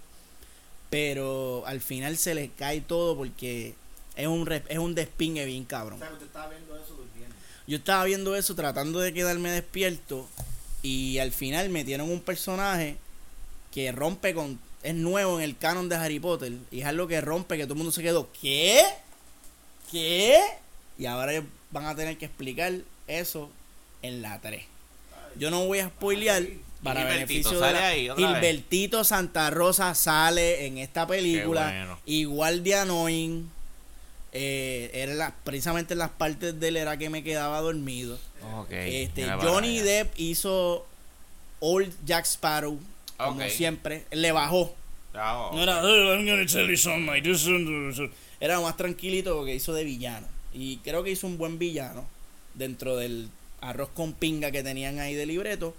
Pero al final se les cae todo porque es un, es un despingue bien cabrón. O sea, usted estaba viendo eso durmiendo. Yo estaba viendo eso tratando de quedarme despierto y al final metieron un personaje que rompe con es nuevo en el canon de Harry Potter y es algo que rompe que todo el mundo se quedó ¿qué? ¿qué? y ahora van a tener que explicar eso en la 3 yo no voy a spoilear para Gilbertito beneficio de la- ahí otra vez. Gilbertito Santa Rosa sale en esta película bueno. igual de annoying eh, era la- precisamente en las partes de él era que me quedaba dormido Ok, este Johnny allá. Depp hizo Old Jack Sparrow como siempre. Le bajó. No era, "Oh, I'm gonna tell you something like this and this". Era más tranquilito porque hizo de villano. Y creo que hizo un buen villano dentro del arroz con pinga que tenían ahí de libreto.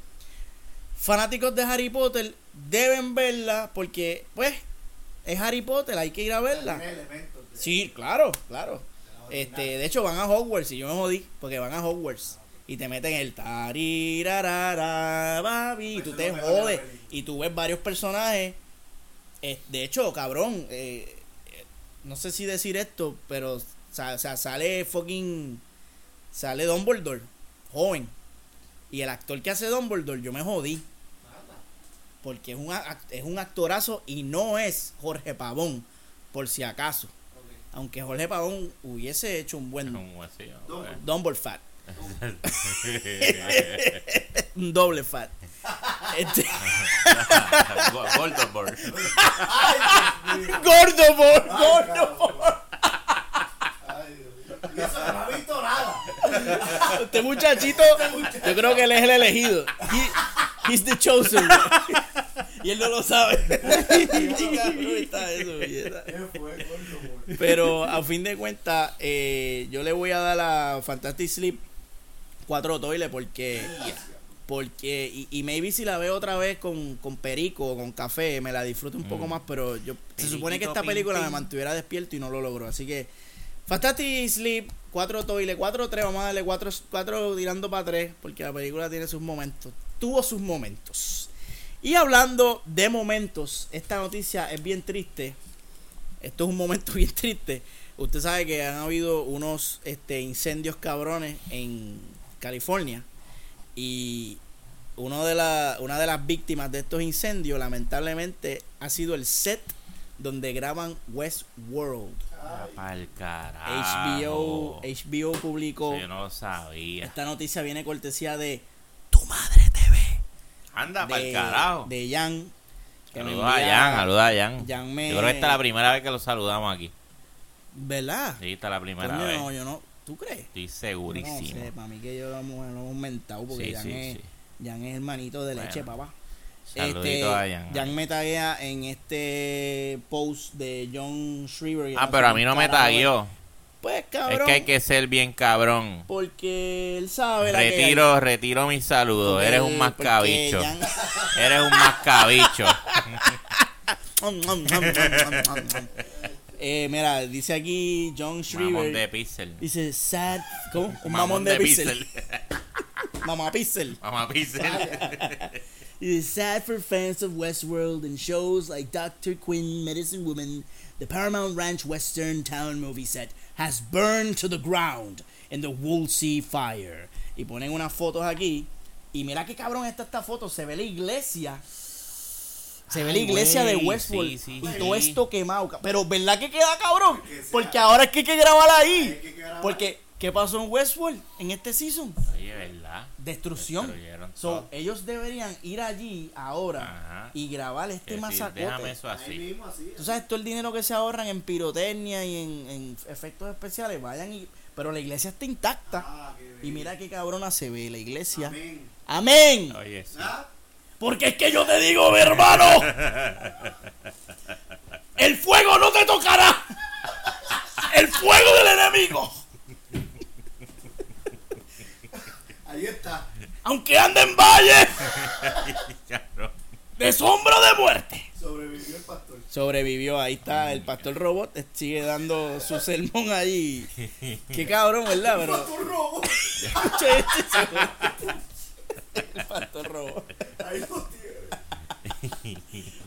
Fanáticos de Harry Potter deben verla porque, pues, es Harry Potter, hay que ir a verla. Sí, claro, claro. Este, de hecho van a Hogwarts y yo me jodí porque van a Hogwarts y te meten el tarirarara babi y tú Eso te jodes y tú ves varios personajes. Eh, de hecho, cabrón, eh, eh, no sé si decir esto, pero o sea, sale fucking sale Dumbledore, joven. Y el actor que hace Dumbledore, yo me jodí porque es un es un actorazo y no es Jorge Pavón, por si acaso. Aunque Jorge Pavón hubiese hecho un buen Un huesillo, No. pues. Dumble fat. [laughs] Un doble fat. Este, [laughs] Go- Voldemort. Ay, Dios mío. gordo, por, Ay, Dios mío. Y eso que no ha visto nada. Este muchachito, yo creo que él es el elegido. He- he's the chosen. Y él no lo sabe. Pero a fin de cuentas, eh, yo le voy a dar a Fantastic Sleep cuatro toiles porque. Porque, y, y maybe si la veo otra vez con, con perico o con café, me la disfruto un poco Mm. más, pero yo se supone que esta película me mantuviera despierto y no lo logró. Así que, Fantastic Sleep, cuatro toiles, cuatro tres, vamos a darle cuatro, cuatro tirando para tres, porque la película tiene sus momentos, tuvo sus momentos. Y hablando de momentos, esta noticia es bien triste. Esto es un momento [laughs] bien triste. Usted sabe que han habido unos este, incendios cabrones en California. Y uno de la, una de las víctimas de estos incendios, lamentablemente, ha sido el set donde graban Westworld. Ay, Pa'l. HBO, HBO publicó. Yo no lo sabía. Esta noticia viene cortesía de Tu Madre TV. Anda pa'l de, carajo. de Jan. Saludos a Jan, a Jan. Jan me- Yo creo que esta es la primera vez que lo saludamos aquí. ¿Verdad? Sí, esta es la primera Coño, vez. no, yo no. ¿Tú crees? Estoy segurísimo. No sé, para mí que yo lo hemos, lo hemos mentado porque Sí, Jan, sí, es, sí. Jan es hermanito de leche, Bueno. papá. Este, a Jan. Jan me taguea en este post de John Shriver. Ah, pero a mí no me tagueó. Pues Es cabrón. que hay que ser bien cabrón. Porque él sabe la que hay. Retiro, retiro mis saludos. Porque Eres un mascabicho. Jan- [laughs] Eres un mascabicho. eh, mira, dice aquí John Shriver. Mamón de pixel. Dice sad. ¿Cómo? Un mamón, de, pixel. pixel. Mamá pixel. Mamá pixel. [laughs] It is sad for fans of Westworld and shows like Dr. Quinn, Medicine Woman, the Paramount Ranch Western Town movie set has burned to the ground in the Woolsey fire. Y ponen unas fotos aquí. Y mira qué cabrón está esta foto. Se ve la iglesia. Se ve la Ay, iglesia de güey, Westworld. sí, sí, y sí. todo esto quemado. Pero ¿verdad que queda cabrón? Porque ahora es que hay que grabar ahí. Porque, ¿qué pasó en Westworld en este season? Oye, ¿verdad? Destrucción. So, todo. ellos deberían ir allí ahora Ajá. y grabar este sí, masacote. déjame eso Ahí así. mismo, así. Tú sabes todo el dinero que se ahorran en pirotecnia y en, en efectos especiales, vayan y pero la iglesia está intacta. Ah, qué Y mira qué cabrona se ve la iglesia. Amén. Amén. Oye, sí. ¿Ah? Porque es que yo te digo, mi hermano, [laughs] el fuego no te tocará. El fuego del enemigo. Ahí está. Aunque ande en valle [laughs] de sombra de muerte. Sobrevivió el pastor. Sobrevivió, ahí está el pastor robot, sigue dando su sermón ahí. Qué cabrón, ¿verdad? Pero Pastor robo. Che, este el pastor robot. Ahí lo tiene.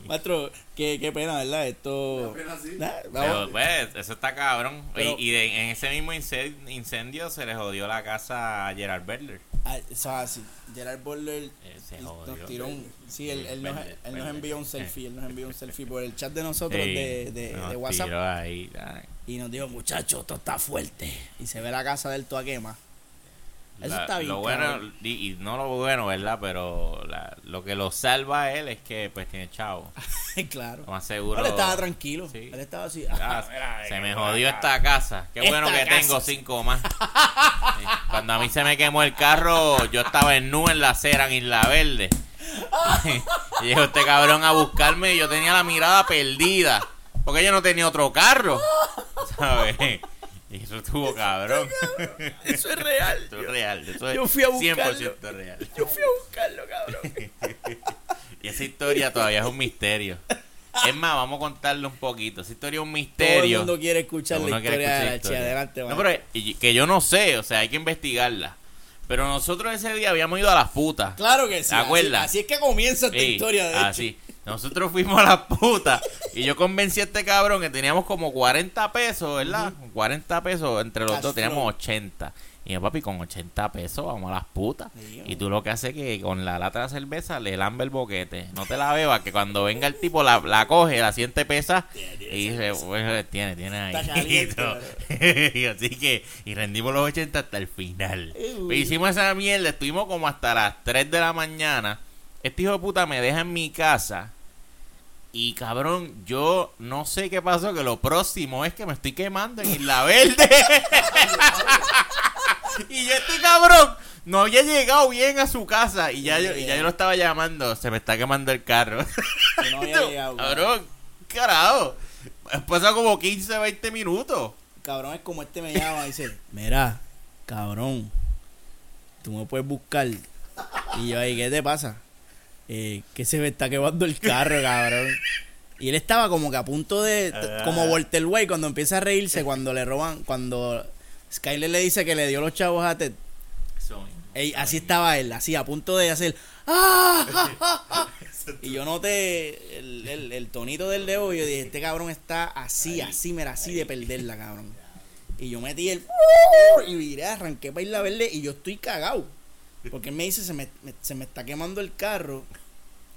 Maestro, qué, qué pena, ¿verdad? Esto. Apenas así. Nah, Pero, vamos. pues, eso está cabrón. Pero- y y de- en ese mismo incen- incendio se le jodió la casa a Gerard Butler. Ah, es así. Gerard Butler nos tiró un. Sí, él, él nos, él nos envió un selfie. Él nos envió un selfie por el chat de nosotros Sí, de, de, nos de WhatsApp. ahí. Y nos dijo, muchachos, esto está fuerte. Y se ve la casa del toa quema. Eso La- está bien. Lo bueno, y, y no lo bueno, ¿verdad? Pero la- lo que lo salva a él es que pues tiene chavo. [laughs] claro. Lo más seguro. Él estaba tranquilo. Sí. Él estaba así. Ah, [laughs] "Ah, se mira, me jodió acá". esta casa. Qué bueno que tengo casa, cinco más. Sí. Cuando a mí se me quemó el carro, yo estaba en nu en la acera en Isla Verde. y llegó este cabrón a buscarme y yo tenía la mirada perdida. Porque yo no tenía otro carro. ¿Sabes? Y eso estuvo cabrón. Eso es [laughs] real. Eso es real. Eso es Yo fui a buscarlo. 100% real. Yo fui a buscarlo, cabrón. [laughs] Y esa historia todavía es un misterio. Es más, vamos a contarle un poquito. Esa historia es un Todo el misterio. mundo quiere escuchar la mundo quiere historia escuchar la historia. Adelante, No, pero que yo no sé, o sea, hay que investigarla. Pero nosotros ese día habíamos ido a las putas. Claro que sí. ¿Te acuerdas? Así, así es que comienza esta Sí, historia, de así. hecho. Nosotros fuimos a las putas y yo convencí a este cabrón que teníamos como 40 pesos, ¿verdad? 40 pesos entre los Cash dos, teníamos flow. 80. Y yo, papi, con 80 pesos vamos a las putas. Y tú lo que haces es que con la lata de cerveza le lambe el boquete. No te la bebas, que cuando venga el tipo la, la coge, la siente pesa y dice, pues, tiene, tiene ahí. [laughs] [laughs] Y Así que, y rendimos los 80 hasta el final. Uy. Pues hicimos esa mierda, estuvimos como hasta las 3 de la mañana. Este hijo de puta me deja en mi casa. Y cabrón, yo no sé qué pasó, que lo próximo es que me estoy quemando en Isla Verde. [laughs] y yo este cabrón no había llegado bien a su casa y ya, yo, y ya yo lo estaba llamando, se me está quemando el carro. No [laughs] había llegado. cabrón, carajo. Pasó como 15, 20 minutos. Cabrón, es como este me llama y dice, mira, cabrón, tú me puedes buscar. Y yo ahí, ¿qué te pasa? Eh, que se me está quemando el carro, [laughs] cabrón. Y él estaba como que a punto de, Ah. como Walter White cuando empieza a reírse cuando le roban, cuando Skyler le dice que le dio los chavos a Ted. Ey, así estaba él, así a punto de hacer ¡Ah! ah, ah, ah". Y yo noté el, el, el tonito del dedo y yo dije, este cabrón está así, así, mira, así de perderla, cabrón. [laughs] Y yo metí el [laughs] y viré, arranqué para Isla Verde y yo estoy cagado. Porque él me dice, se me, me- se me está quemando el carro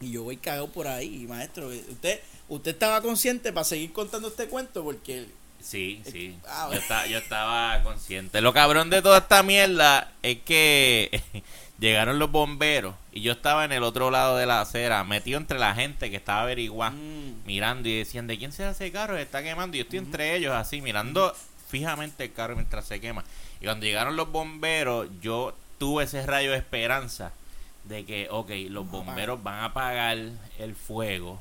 y yo voy cagado por ahí, maestro. Usted usted estaba consciente para seguir contando este cuento porque Sí, sí. Ah, Yo, estaba, yo estaba consciente. Lo cabrón de toda esta mierda es que [laughs] llegaron los bomberos y yo estaba en el otro lado de la acera, metido entre la gente que estaba averiguando, Mm. mirando y decían, ¿de quién será ese carro? Se está quemando. Y yo estoy entre ellos así, mirando fijamente el carro mientras se quema. Y cuando llegaron los bomberos, yo tuve ese rayo de esperanza de que, ok, los bomberos van a apagar el fuego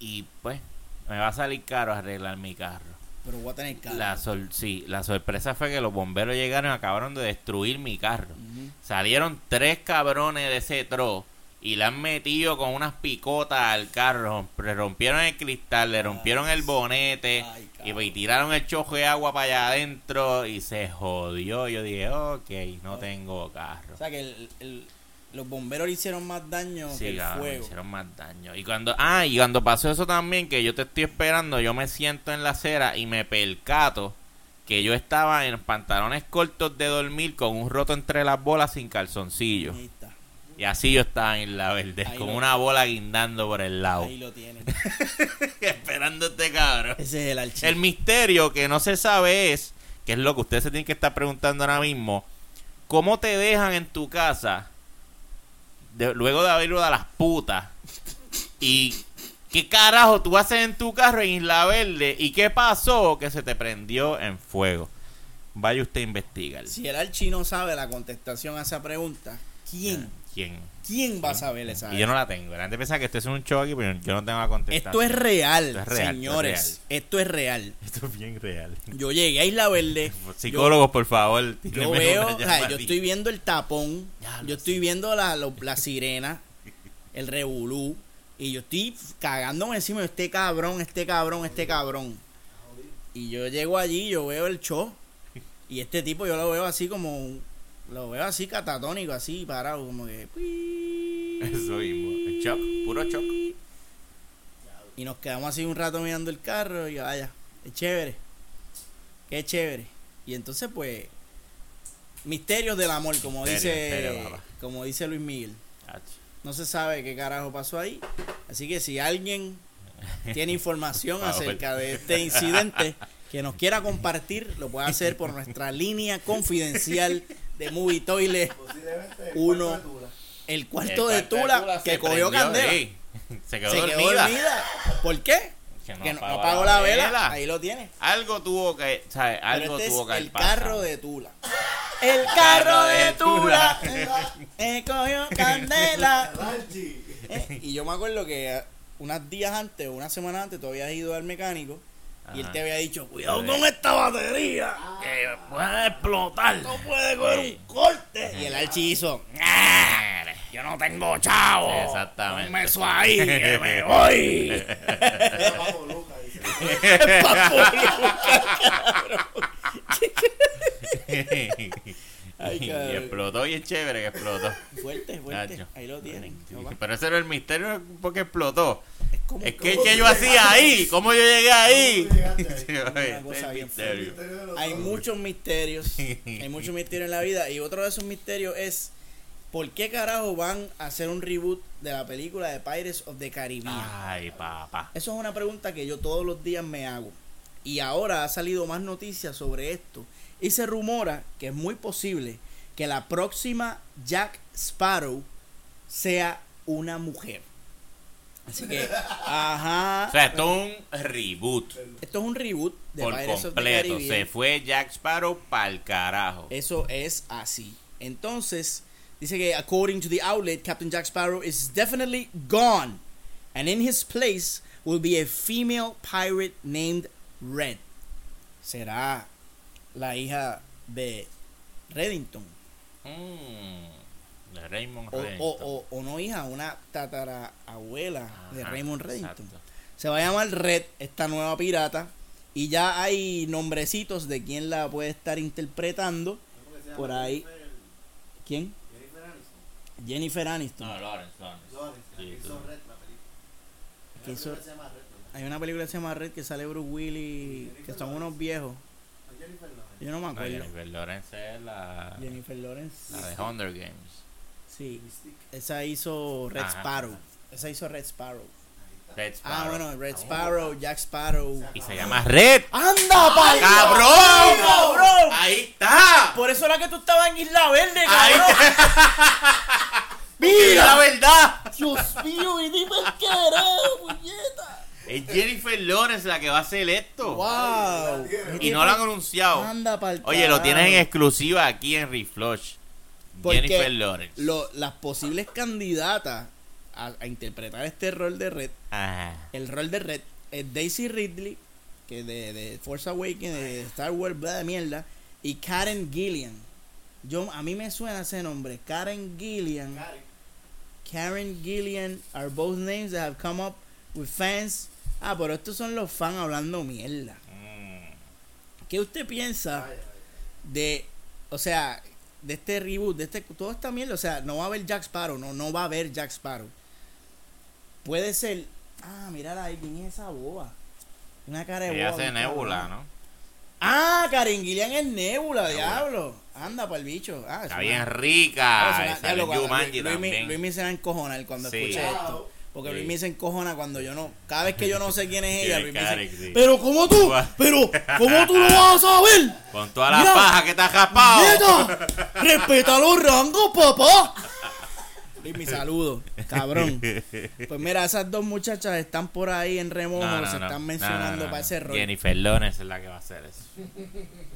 y pues me va a salir caro arreglar mi carro. pero voy a tener carro. La sol sí, la sorpresa fue que los bomberos llegaron y acabaron de destruir mi carro. Salieron tres cabrones de ese tro y le han metido con unas picotas al carro. Le rompieron el cristal, le rompieron el bonete Ay, y, tiraron el chojo de agua para allá adentro y se jodió. Yo dije, ok, no tengo carro. O sea que el- el- los bomberos le hicieron más daño que el fuego. hicieron más daño. Y cuando, ah, y cuando pasó eso también, que yo te estoy esperando, yo me siento en la acera y me percato que yo estaba en pantalones cortos de dormir con un roto entre las bolas sin calzoncillo. Ahí está. Y así yo estaba en la verde, Ahí con lo- una bola guindando por el lado. Ahí lo tienen. [laughs] esperando este cabrón. Ese es el archivo. El misterio que no se sabe es, que es lo que ustedes se tienen que estar preguntando ahora mismo, ¿cómo te dejan en tu casa de- luego de haber ido a las putas? ¿Y qué carajo tú haces en tu carro en Isla Verde? ¿Y qué pasó que se te prendió en fuego? Vaya usted a investigar. Si el archi no sabe la contestación a esa pregunta, ¿quién? ¿Quién? ¿Quién va a saber esa? Y yo no la tengo. La gente piensa que esto es un show aquí, pero yo no tengo la contestación. Esto es real, Esto es real, esto es señores. real. Esto es real. Esto es bien real. Yo llegué a Isla Verde. [laughs] Psicólogos, por favor. Yo, veo, o sea, yo estoy viendo el tapón, yo estoy viendo la, lo- [laughs] la sirena, el revolú, y yo estoy cagándome encima de este cabrón, este cabrón, este cabrón. Y yo llego allí, yo veo el show, y este tipo yo lo veo así como, un- lo veo así catatónico, así parado, como que... Eso mismo. El shock, puro shock. Y nos quedamos así un rato mirando el carro y vaya, es chévere. Qué chévere. Y entonces pues misterios del amor, como Misterio, dice misterio, como dice Luis Miguel. No se sabe qué carajo pasó ahí. Así que si alguien tiene información [laughs] acerca de este incidente que nos quiera compartir, lo puede hacer por nuestra línea confidencial de Movie Toilet, Posiblemente el Uno. cuarto de Tula. el cuarto de El cuarto Tula, que cogió candela. Se quedó Se dormida. quedó dormida. ¿Por qué? Que no que no, no apagó la la vela. vela. Ahí lo tiene. Algo tuvo que, ¿sabes? Algo este tuvo que el carro de Tula. [laughs] El carro de Tula. [laughs] Eh, cogió candela. Archie. y yo me acuerdo que eh, unos días antes, una semana antes, tú habías ido al mecánico y él te había dicho, cuidado con esta batería, que puede explotar, no puede coger un corte. Y el archi hizo, "Ah, yo no tengo chavo, exactamente. ponme eso ahí, que me [laughs] voy. Papo Luca, dice. Papo Luca, cabrón. Ay, y explotó bien chévere que explotó. Fuerte, fuerte, Nacho. ahí lo tienen. Pero ese era el misterio porque explotó. Es que, ¿Cómo ¿qué yo hacía ahí? ¿Cómo yo llegué ahí? [laughs] Hay muchos misterios, hay muchos misterios en la vida y otro de esos misterios es ¿por qué carajo van a hacer un reboot de la película de Pirates of the Caribbean? Ay, papá. Eso es una pregunta que yo todos los días me hago. Y ahora ha salido más noticias sobre esto. Y se rumora que es muy posible que la próxima Jack Sparrow sea una mujer. Así que, ajá. O sea, esto es un reboot esto es un reboot de por Pirates of the completo. Se fue Jack Sparrow pa'l carajo. Eso es así. Entonces, dice que according to the outlet, Captain Jack Sparrow is definitely gone. And in his place will be a female pirate named Red. Será la hija de Reddington. Mm, de Raymond O, o, o, o no hija, una tatarabuela de Ajá, Raymond Reddington. exacto. Se va a llamar Red, esta nueva pirata. Y ya hay nombrecitos de quién la puede estar interpretando. Por ahí. Jennifer- ¿Quién? Jennifer Aniston. Jennifer Aniston. No, Lawrence, Lawrence. Lawrence, la Sí, hizo Red, la película. Que Hay una hizo- película que se llama Red, ¿verdad? Hay una película que se llama Red que sale Bruce Willis, que son unos viejos. ¿A Jennifer Lawrence? Yo no me No, acuerdo. Jennifer Lawrence es la, Jennifer Lawrence. la de Hunger Games. Sí, esa hizo Red Ajá. Sparrow. Esa hizo Red Sparrow. Red Ah, Sparrow. bueno, Red Sparrow, Jack Sparrow. Y se llama Red. ¡Anda, pal! ¡Cabrón! ¡Cabrón! ¡Ahí está! Por eso era que tú estabas en Isla Verde, Ahí cabrón. ¡Es [laughs] la verdad! Dios mío, y dime el carajo, puñeta. Es Jennifer Lawrence la que va a hacer esto. Wow. Y no lo han anunciado. Anda pa'l Oye, lo tienes en exclusiva aquí en Reflush. Porque Jennifer Lawrence. Lo- las posibles candidatas a, a interpretar este rol de Red Ajá. el rol de Red es Daisy Ridley, que de, de Force Awakens, de Star Wars, bla de mierda, y Karen Gillian. Yo, a mí me suena ese nombre, Karen Gillian. Karen. Karen Gillian are both names that have come up with fans. Ah, pero estos son los fans hablando mierda. Mm. ¿Qué usted piensa de, o sea, de este reboot, de este, toda esta mierda? O sea, no va a haber Jack Sparrow, no, no va a haber Jack Sparrow. Puede ser, ah, mira ahí, ¿quién es esa boba? Una cara de Ella boba. hace Nebula. ¿no? Ah, Karen Gillian es Nebula, Nebula. diablo. Anda para el bicho. Ah, Está es bien una- rica. Ah, una- Jumanji Luis, Luis. Luis me se va a encojonar cuando Sí. escuche esto. Porque Sí. Luis me se encojona cuando yo no. Cada vez que yo no sé quién es [laughs] ella, Luis me dice. sí. Pero ¿cómo tú? Pero ¿cómo tú lo vas a saber? Con toda la Mira. paja que te has raspado. ¡Nieta! [laughs] ¡Respeta los rangos, papá! Luis, mi saludo, cabrón. [laughs] Pues mira, esas dos muchachas están por ahí en remojo, No, no, se están No, mencionando para ese rol. Jennifer Lawrence es la que va a hacer eso.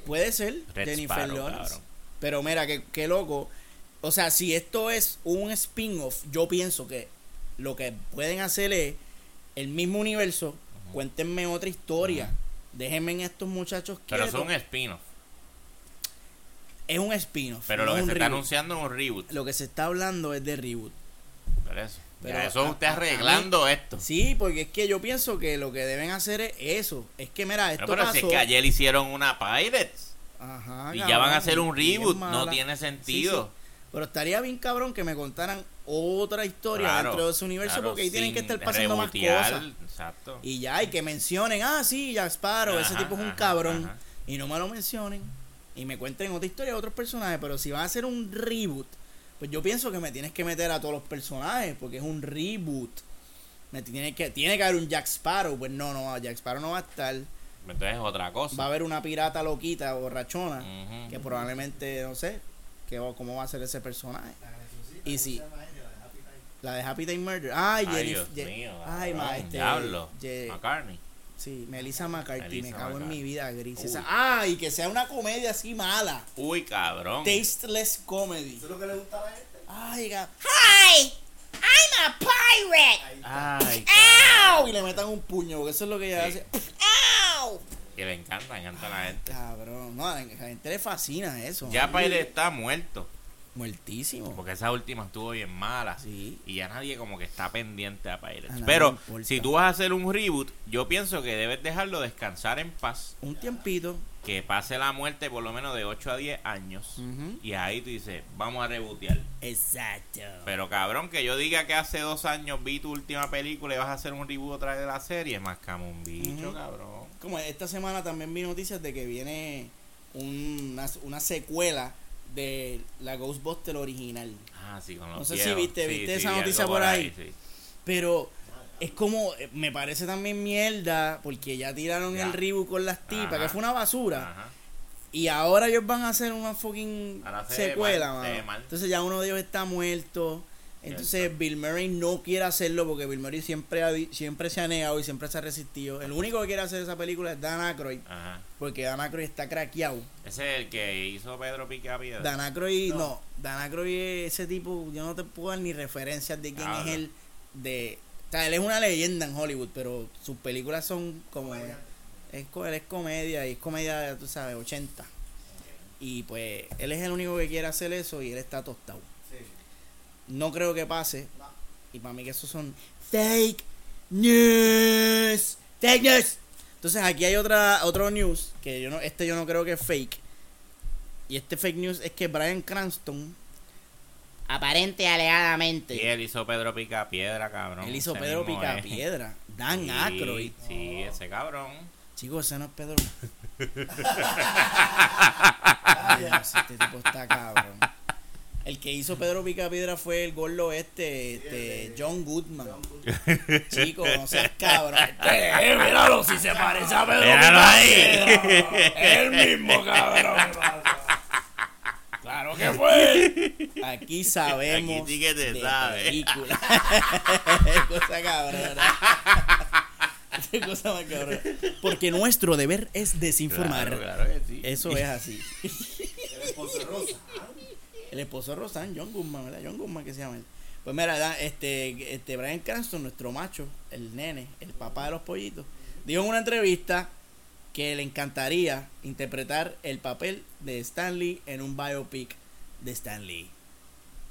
Puede ser Red Jennifer Sparrow, Lawrence. cabrón. Pero mira, qué, qué loco. O sea, si esto es un spin-off, yo pienso que lo que pueden hacer es el mismo universo. Cuéntenme otra historia. Déjenme en estos muchachos Pero quietos. son un spin-off. Es un spin-off. Pero no lo que se está anunciando es un reboot. Lo que se está hablando es de reboot. Por eso. Pero ya eso es a- usted arreglando esto. Sí, porque es que yo pienso que lo que deben hacer es eso. Es que mira, esto No, pero si es que ayer hicieron una Pirates Ajá, y ya van a hacer un reboot, no tiene sentido. Sí, sí. Pero estaría bien cabrón que me contaran otra historia Claro, dentro de ese universo claro, porque ahí tienen que estar pasando más cosas. Exacto. Y ya, y que mencionen, ah, sí, Jack Sparrow, ese tipo es un ajá, cabrón. ajá. Y no me lo mencionen. Y me cuenten otra historia de otros personajes. Pero si van a hacer un reboot, pues yo pienso que me tienes que meter a todos los personajes porque es un reboot. Me tiene que, tiene que haber un Jack Sparrow. Pues no, no, Jack Sparrow no va a estar. Entonces es otra cosa. Va a haber una pirata loquita, borrachona, que probablemente, no sé, que, va- cómo va a ser ese personaje. Y ¿cómo sí. se llama ella? La de Happy Time Murder. Ay, Ay, Jenny- Dios Je- mío. Ay, cabrón, ma, este, Diablo. Je- McCartney. Sí, Melissa McCarthy, Melissa me cago en mi vida gris. Esa, ay, que sea una comedia así mala. Uy, cabrón. Tasteless comedy. ¿Eso es lo que le gusta a la gente? Ay, ga- Hi, I'm a pirate. Ay, cabrón. ¡Au! Y le metan un puño, porque eso es lo que ella Sí. hace. [laughs] ¡Au! Que le encanta, le encanta a la gente. Cabrón, no, a la gente le fascina eso. Ya Pirate está muerto. Muertísimo. Porque esa última estuvo bien mala. Sí. Y ya nadie como que está pendiente a Pirates. A Pero si tú vas a hacer un reboot, yo pienso que debes dejarlo descansar en paz. Un tiempito. Que pase la muerte por lo menos de 8 a 10 años. Y ahí tú dices, vamos a rebootear. Exacto. Pero cabrón, que yo diga que hace dos años vi tu última película y vas a hacer un reboot otra vez de la serie, más como un bicho, cabrón. Como esta semana también vi noticias de que viene una, una secuela de la Ghostbuster original. Ah, sí, con los No sé si viste- viste esa noticia por ahí. sí. Pero es como, eh, me parece también mierda, porque ya tiraron Ya. el reboot con las tipas, Ajá. que fue una basura. Ajá. Y ahora ellos van a hacer una fucking se secuela, mal, mano. Entonces ya uno de ellos está muerto. Entonces Bill Murray no quiere hacerlo porque Bill Murray siempre, ha siempre se ha negado y siempre se ha resistido. El único que quiere hacer esa película es Dan Aykroyd, Ajá. porque Dan Aykroyd está craqueado. Ese es el que hizo Pedro Picapiedra. Dan Aykroyd, no. No. Dan Aykroyd es ese tipo, yo no te puedo dar ni referencias de quién Claro. es él. De, o sea, él es una leyenda en Hollywood, pero sus películas son como... Es, él es comedia y es comedia, tú sabes, 80. Y pues él es el único que quiere hacer eso y él está tostado. Sí. No creo que pase. No. Y para mí que esos son fake news. Fake news. Entonces aquí hay otra otro news que yo no este yo no creo que es fake. Y este fake news es que Brian Cranston aparente y alegadamente Y él hizo Pedro Picapiedra, cabrón. él hizo Ese Pedro mismo es. Picapiedra, Dan Sí, Aykroyd. Sí, ese cabrón. Chicos, ese no es Pedro. [laughs] Ay, este tipo está cabrón. El que hizo Pedro Picapiedra fue el gordo este, este, John Goodman. Chico, no seas cabrón. Eh, míralo, si se parece a Pedro. Picapiedra. El mismo cabrón. Claro que fue. Aquí sabemos Aquí sí que te de sabe. película. [laughs] cosa cabrona. Qué cosa más cabrona. Porque nuestro deber es desinformar. Claro, claro que sí. Eso es así. El esposo de Rosa. El esposo de Rosan, John Goodman, ¿verdad? John Goodman que se llama él. Pues mira, este, este Brian Cranston, nuestro macho, el nene, el papá de los pollitos, dijo en una entrevista que le encantaría interpretar el papel de Stan Lee en un biopic de Stan Lee.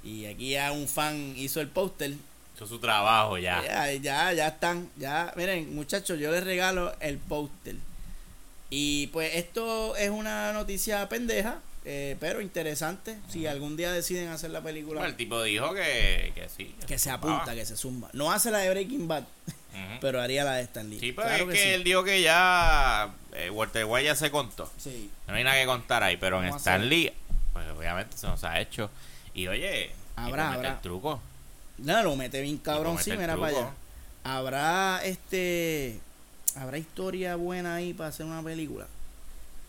Y aquí ya un fan hizo el póster. Hizo su trabajo ya. Ya, ya, ya están. Ya, miren, muchachos, yo les regalo el póster. Y pues esto es una noticia pendeja, eh, pero interesante. Si algún día deciden hacer la película, Bueno, el tipo dijo que, que sí. que se apunta, que se zumba. No hace la de Breaking Bad, Pero haría la de Stan Lee. Sí, pero Claro es que, sí. él dijo que ya eh, Walter White ya se contó. Sí. No hay nada que contar ahí, pero en Stan Lee, pues obviamente se nos ha hecho. Y oye, Habrá, habrá. el truco. No, lo mete bien cabrón, sí, mira para allá. Habrá este. Habrá historia buena ahí para hacer una película.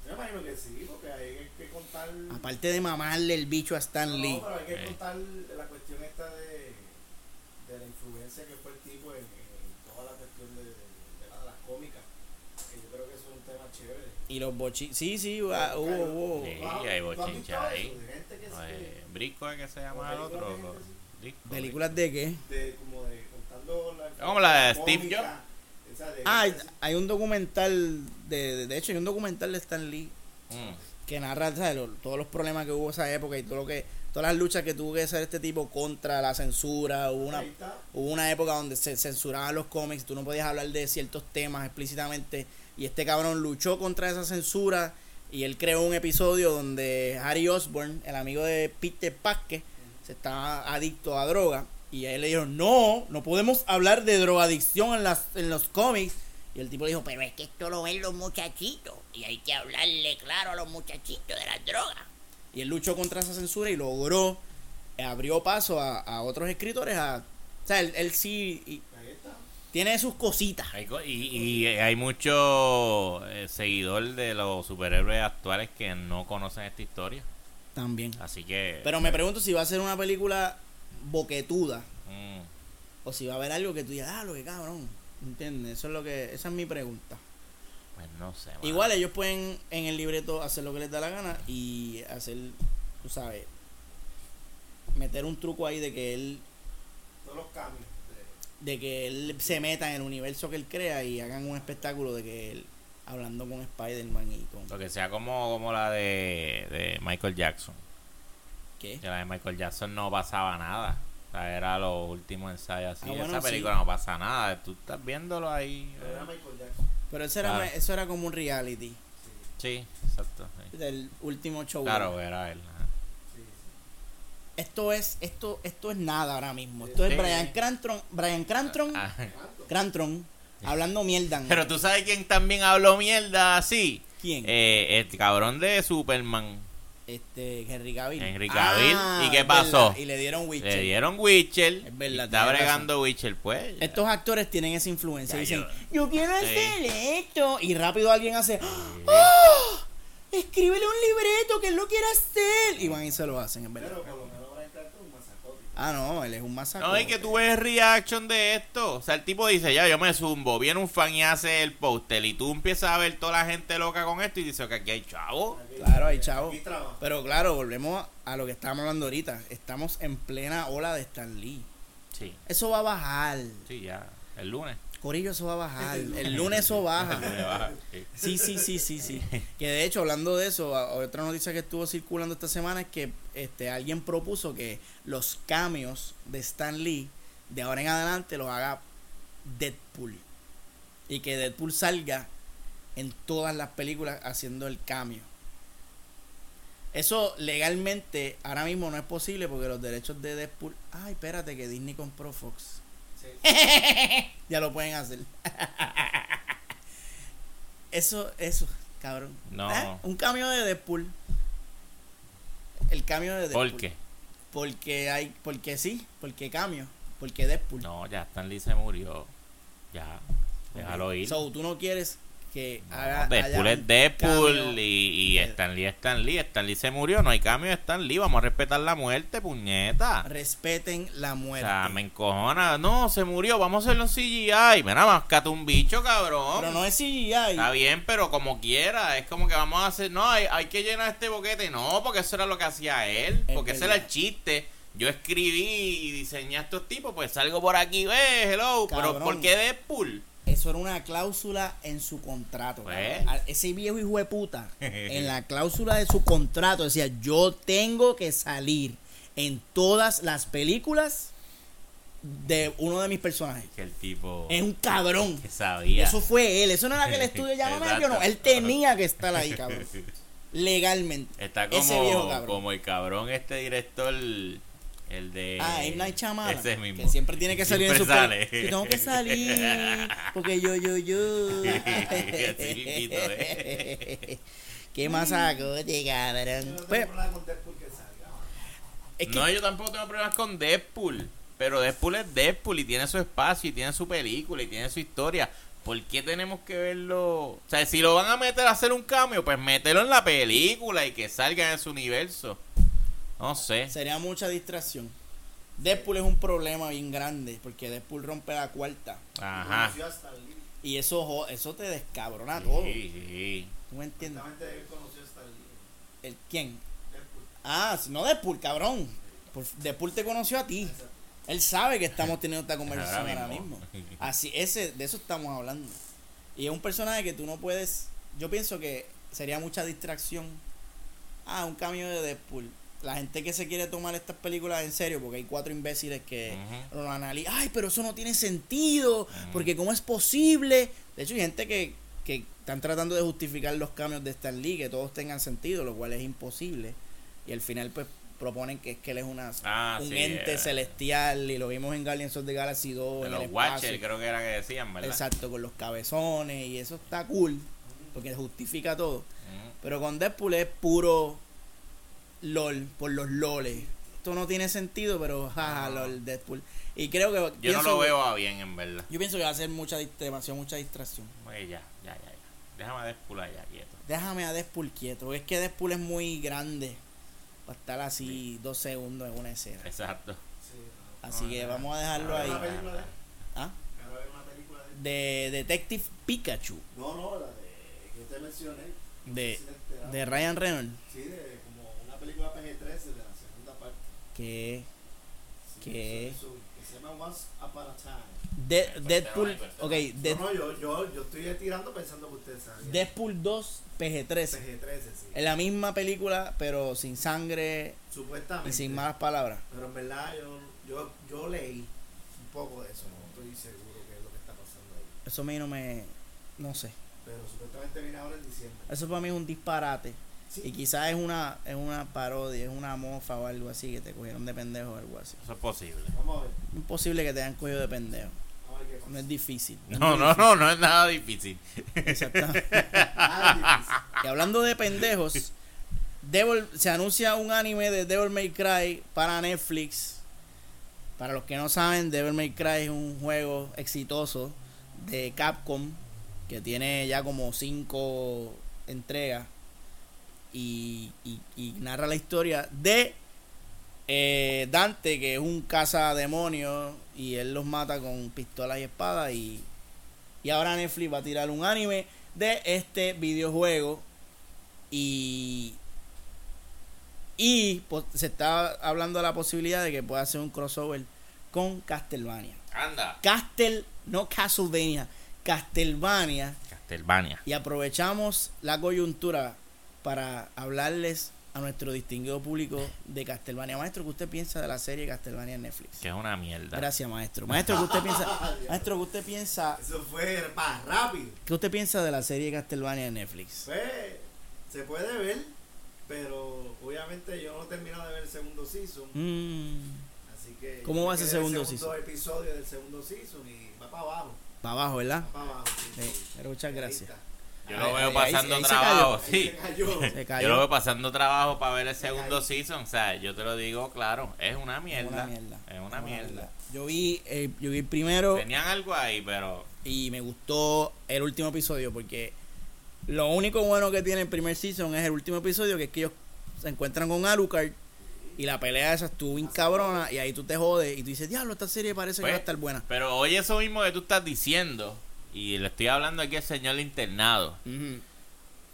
Yo me imagino que sí, porque hay que contar. Aparte de mamarle el bicho a Stan No, Lee. pero hay que Eh. contar la cuestión esta de, de la influencia que fue el tipo en, en toda la cuestión de, de, de la- las cómicas. Que yo creo que eso es un tema chévere. Y los bochi. Sí, sí, ah, hubo, hubo. Sí, ¿Tú has- hay visto ahí. eh, Brisco es que se llama el películas otro. de gente Brisco, ¿Películas de qué? de como de contando la Como la de Steve Jobs. Ah, hay, hay un documental. De, de, de hecho, hay un documental de Stan Lee Mm. que narra ¿sabes? Todos los problemas que hubo esa época y todo lo que todas las luchas que tuvo que hacer este tipo contra la censura hubo una hubo una época donde se censuraban los cómics tú no podías hablar de ciertos temas explícitamente y este cabrón luchó contra esa censura y él creó un episodio donde Harry Osborn el amigo de Peter Parker se estaba adicto a droga y él le dijeron no no podemos hablar de drogadicción en las en los cómics y el tipo le dijo pero es que esto lo ven los muchachitos y hay que hablarle claro a los muchachitos de las drogas y él luchó contra esa censura y logró abrió paso a, a otros escritores a o sea él, él sí. Tiene sus cositas Hay co- y, y hay mucho eh, seguidor de los superhéroes actuales que no conocen esta historia. también Así que. pero me pregunto si va a ser una película boquetuda mm, o si va a haber algo que tú digas ah lo que cabrón ¿entiendes? eso es lo que esa es mi pregunta pues no sé. mano. Igual ellos pueden en el libreto hacer lo que les da la gana y hacer, tú sabes, meter un truco ahí de que él todos los cambios. De- que él se meta en el universo que él crea y hagan un espectáculo de que él hablando con Spider-Man y con Lo que sea como, como la de, de Michael Jackson. ¿qué? Que la de Michael Jackson no pasaba nada. O sea, era los últimos ensayos así. Ah, bueno, Esa sí. película no pasa nada. Tú estás viéndolo ahí. Pero era. Michael Jackson. Pero eso era, Claro. eso era como un reality Sí, Sí, exacto. sí. del último show. Claro, era él. Esto es esto esto es nada ahora mismo. Esto es. Brian Crantron, Brian Crantron, Ah. Crantron hablando mierda. Pero tú sabes quién también habló mierda así. ¿Quién? Eh, el cabrón de Superman. este Henry Cavill. Henry Cavill. ¿Y qué es pasó? verdad, Y le dieron Witcher. Le dieron Witcher. Es verdad, está bregando Witcher, pues. ya. Estos actores tienen esa influencia. Ya, Dicen, yo- yo, quiero Sí. hacer esto. Y rápido alguien hace, ¡Oh! Escríbele un libreto que él lo quiere hacer. Y van y se lo hacen, en verdad. Pero por lo menos Brian Cranston es un masacótico. Ah, no, él es un masacre. No, y que tú ves reaction de esto. O sea, el tipo dice, ya, yo me zumbo. Viene un fan y hace el póster. Y tú empiezas a ver toda la gente loca con esto y dices que aquí hay chavo. Claro, hay chavo. Pero claro, volvemos a lo que estábamos hablando ahorita. Estamos en plena ola de Stan Lee. Sí, Eso va a bajar. sí, ya. El lunes. Corillo, eso va a bajar. El lunes eso baja. Sí. Sí, sí, sí, sí. [laughs] Que de hecho, hablando de eso, otra noticia que estuvo circulando esta semana es que este alguien propuso que los cambios de Stan Lee de ahora en adelante los haga Deadpool. Y que Deadpool salga en todas las películas haciendo el cambio. Eso legalmente ahora mismo no es posible porque los derechos de Deadpool. Ay, espérate que Disney compró Fox. Sí. [laughs] Ya lo pueden hacer. [laughs] Eso, eso, cabrón. No. ¿Eh? Un cambio de Deadpool. El cambio de Deadpool. ¿Por qué? Porque hay, porque sí, porque cambio, porque Deadpool. No, ya Stan Lee se murió. Ya. Déjalo ir. So, tú no quieres que haga Deadpool es Deadpool y, y Stan Lee es Stan Lee. Stan Lee se murió, no hay cambio de Stan Lee. Vamos a respetar la muerte, puñeta. Respeten la O muerte. sea, me encojona. No, se murió, vamos a hacerlo en CGI. Mira, mascate un bicho, cabrón. Pero no es CGI. Está bien, pero como quiera, es como que vamos a hacer, no, hay, hay que llenar este boquete, no, porque eso era lo que hacía él, Es porque ese era el chiste. Yo escribí y diseñé a estos tipos, pues salgo por aquí, ve, hello, pero. ¿por qué Deadpool? Eso era una cláusula en su contrato. Pues. Ese viejo hijo de puta, [laughs] en la cláusula de su contrato decía, yo tengo que salir en todas las películas de uno de mis personajes. Que el tipo Es un cabrón. que sabía. Eso fue él. Eso no era que el [laughs] estudio me dio, no. Él tenía que estar ahí, cabrón. [laughs] Legalmente. Está Ese viejo como, cabrón. como el cabrón este director, el de... Ah, M. Night Shyamalan, Ese mismo. Que siempre tiene que salir en su Siempre sale. Yo tengo que salir. Porque yo, yo, yo. Así mismito, ¿eh? [laughs] Qué masacote, Yo cabrón. no Pues, que es que No, yo tampoco tengo problemas con Deadpool. Pero Deadpool es Deadpool y tiene su espacio y tiene su película y tiene su historia. ¿Por qué tenemos que verlo? O sea, si lo van a meter a hacer un cambio, pues mételo en la película y que salga en su universo. No sé. sería mucha distracción. Deadpool es un problema bien grande. Porque Deadpool rompe la cuarta. Ajá. Y eso, jo- eso te descabrona todo. Sí, sí. ¿Tú me entiendes? Exactamente él conoció a Stan Lee. ¿El quién? Deadpool. Ah, no Deadpool, cabrón. Deadpool te conoció a ti. Exacto. Él sabe que estamos teniendo esta conversación Ahora ahora mismo. mismo. [laughs] Así, ese, de eso estamos hablando. Y es un personaje que tú no puedes. Yo pienso que sería mucha distracción. Ah, un cambio de Deadpool. La gente que se quiere tomar estas películas en serio, porque hay cuatro imbéciles que Ujú. lo analizan. Ay, pero eso no tiene sentido. Porque ¿cómo es posible? De hecho, hay gente que, que están tratando de justificar los cambios de Stan Lee, que todos tengan sentido, lo cual es imposible. Y al final, pues, proponen que es que él es una, Ah, un sí, ente eh. celestial. Y lo vimos en Guardians of the Galaxy 2. De en los el Watcher, espacio. creo que era que decían, ¿verdad? Exacto, con los cabezones y eso está cool, porque justifica todo. Pero con Deadpool es puro LOL, por los loles. Esto no tiene sentido, pero jaja, No. LOL, Deadpool. Y creo que... Yo no lo veo a bien, en verdad. Yo pienso que va a ser mucha, demasiado mucha distracción. Oye, ya, ya, ya, ya. Déjame a Deadpool allá, quieto. Déjame a Deadpool quieto, es que Deadpool es muy grande para estar así dos segundos en una escena. Exacto. Sí, no. Así No, que no. vamos a dejarlo ¿Ahora ahí. una película de? ¿Ah? ¿Ahora ver una película de Detective Pikachu, No, no, la de que te mencioné. De Ryan Reynolds. Sí, de como una película PG-13 de la segunda parte. Que... Sí, ¿Qué? Eso- eso- que se llama Once Upon a Time. De- Deadpool, ok, No, no, yo, yo, yo estoy tirando pensando que ustedes saben. Deadpool 2 PG-13. PG-13, sí. Es la misma película, pero sin sangre Supuestamente. y sin malas palabras. Pero en verdad yo, yo, yo leí un poco de eso, no estoy seguro qué es lo que está pasando ahí. Eso a mí no me... no sé. Pero supuestamente viene ahora en diciembre. Eso para mí es un disparate. Sí. Y quizás es una, es una parodia, es una mofa o algo así que te cogieron de pendejo o algo así. Eso es posible. Vamos a ver. Imposible que te hayan cogido de pendejo. No es difícil. No, no, no, no es nada difícil. difícil. Exactamente. [laughs] Nada difícil. Y hablando de pendejos, Devil, se anuncia un anime de Devil May Cry para Netflix. Para los que no saben, Devil May Cry es un juego exitoso de Capcom que tiene ya como cinco entregas y, y- y narra la historia de eh, Dante, que es un cazademonios y él los mata con pistolas y espadas y, y ahora Netflix va a tirar un anime de este videojuego y y pues, se está hablando de la posibilidad de que pueda hacer un crossover con Castlevania. Anda. Castle, no Castlevania, Castlevania Castlevania. y aprovechamos la coyuntura para hablarles a nuestro distinguido público de Castlevania. Maestro, ¿qué usted piensa de la serie Castlevania en Netflix? Que es una mierda. Gracias, maestro. Maestro, ¿qué usted piensa? Maestro, ¿qué usted piensa? Eso fue pa, rápido. ¿Qué usted piensa de la serie Castlevania en Netflix? Pues, se puede ver, pero obviamente yo no he terminado de ver el segundo season. Mm, Así que. ¿Cómo va ese en el segundo segundo season? episodio del segundo season y va para abajo. para abajo, ¿verdad? Va para abajo. sí, pero muchas Ahí gracias. Yo lo veo pasando trabajo, sí. Yo lo veo pasando trabajo para ver el segundo season. O sea, yo te lo digo claro, es una Es mierda. una mierda. Es una mierda. Yo vi, eh, yo vi el primero Tenían algo ahí, pero y me gustó el último episodio porque lo único bueno que tiene el primer season es el último episodio que es que ellos se encuentran con Alucard y la pelea esa estuvo bien cabrona y ahí tú te jodes y tú dices, diablo, esta serie parece que Pues, va a estar buena. Pero oye eso mismo que tú estás diciendo, y le estoy hablando aquí al señor internado.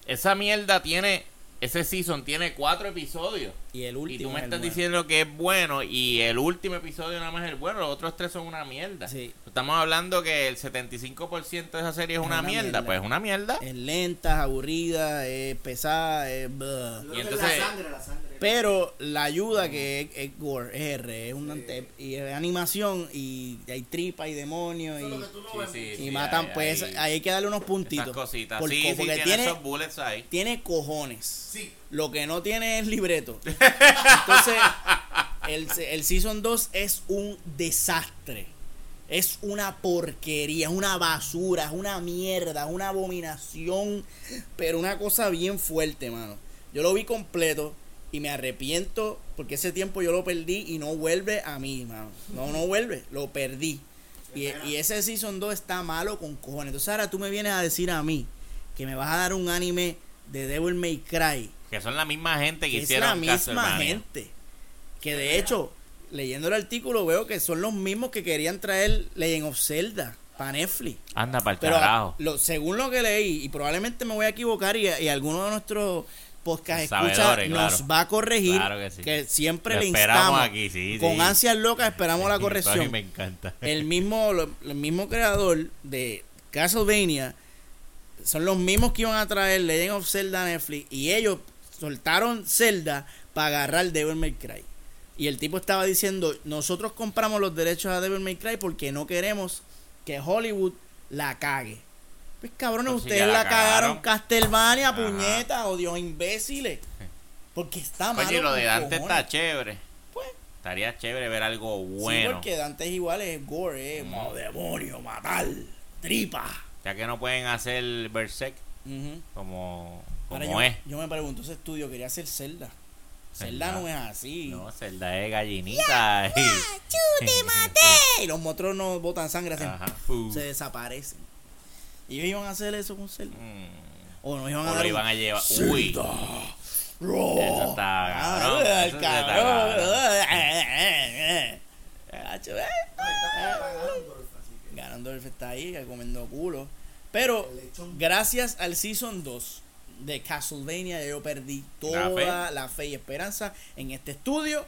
Esa mierda tiene, ese season tiene cuatro episodios. Y el Y último. tú me es estás bueno. diciendo que es bueno y el último episodio nada más es el bueno, los otros tres son una mierda. Sí. Estamos hablando que el 75% de esa serie es Es una, una mierda, mierda. pues es una mierda. Es lenta, es aburrida, es pesada, es... Y entonces- la sangre, la sangre. Pero la ayuda que es, es gore, es R, es una Sí. y es animación y hay tripa y demonios y, no Sí, ves. sí, y sí, matan, pues ahí- ahí hay que darle unos puntitos. Esas cositas. Por- sí, sí, porque tiene, tiene- esos bullets ahí. Tiene cojones. Sí. Lo que no tiene es libreto. Entonces, el, el Season 2 es un desastre. Es una porquería, es una basura, es una mierda, es una abominación. Pero una cosa bien fuerte, mano. Yo lo vi completo y me arrepiento porque ese tiempo yo lo perdí y no vuelve a mí, mano. No, no vuelve, lo perdí. Y, y ese Season 2 está malo con cojones. Entonces ahora tú me vienes a decir a mí que me vas a dar un anime de Devil May Cry Que son la misma gente que, que es hicieron la misma gente. Que de hecho, leyendo el artículo veo que son los mismos que querían traer Legend of Zelda para Netflix. Anda para el Pero carajo. lo, según lo que leí, y probablemente me voy a equivocar y, y alguno de nuestros podcast escucha nos va a corregir, Claro que sí. siempre Lo le esperamos instamos. aquí, sí, con sí. ansias locas esperamos la [laughs] corrección. me encanta. El mismo, lo- el mismo creador de Castlevania son los mismos que iban a traer Legend of Zelda a Netflix y ellos soltaron Zelda para agarrar Devil May Cry. Y el tipo estaba diciendo, nosotros compramos los derechos a Devil May Cry porque no queremos que Hollywood la cague. Pues cabrones, Pues ustedes la, la cagaron. Castlevania, Ajá. puñeta, o Dios imbéciles. Porque está mal. Oye, lo de Dante está chévere. Pues. Estaría chévere ver algo Sí, bueno. porque Dante es igual, es gore, es Mm. demonio, matar, tripa. Ya que no pueden hacer Berserk como, Ahora yo, es. yo me pregunto, ese estudio quería hacer Zelda. Zelda no es así. No, Zelda es gallinita. y- ¡Chute, maté! [laughs] Y los monstruos no botan sangre, hacen- se desaparecen. Y ellos iban a hacer eso con Zelda. Mm. O nos iban a O lo iban a llevar. Zelda. Uy. Eso está Ah, cabrón, el eso está cabrón. Hacho, eh. Está ahí comiendo culo. Pero gracias al Season 2 de Castlevania yo perdí toda La la fe. y esperanza en este estudio.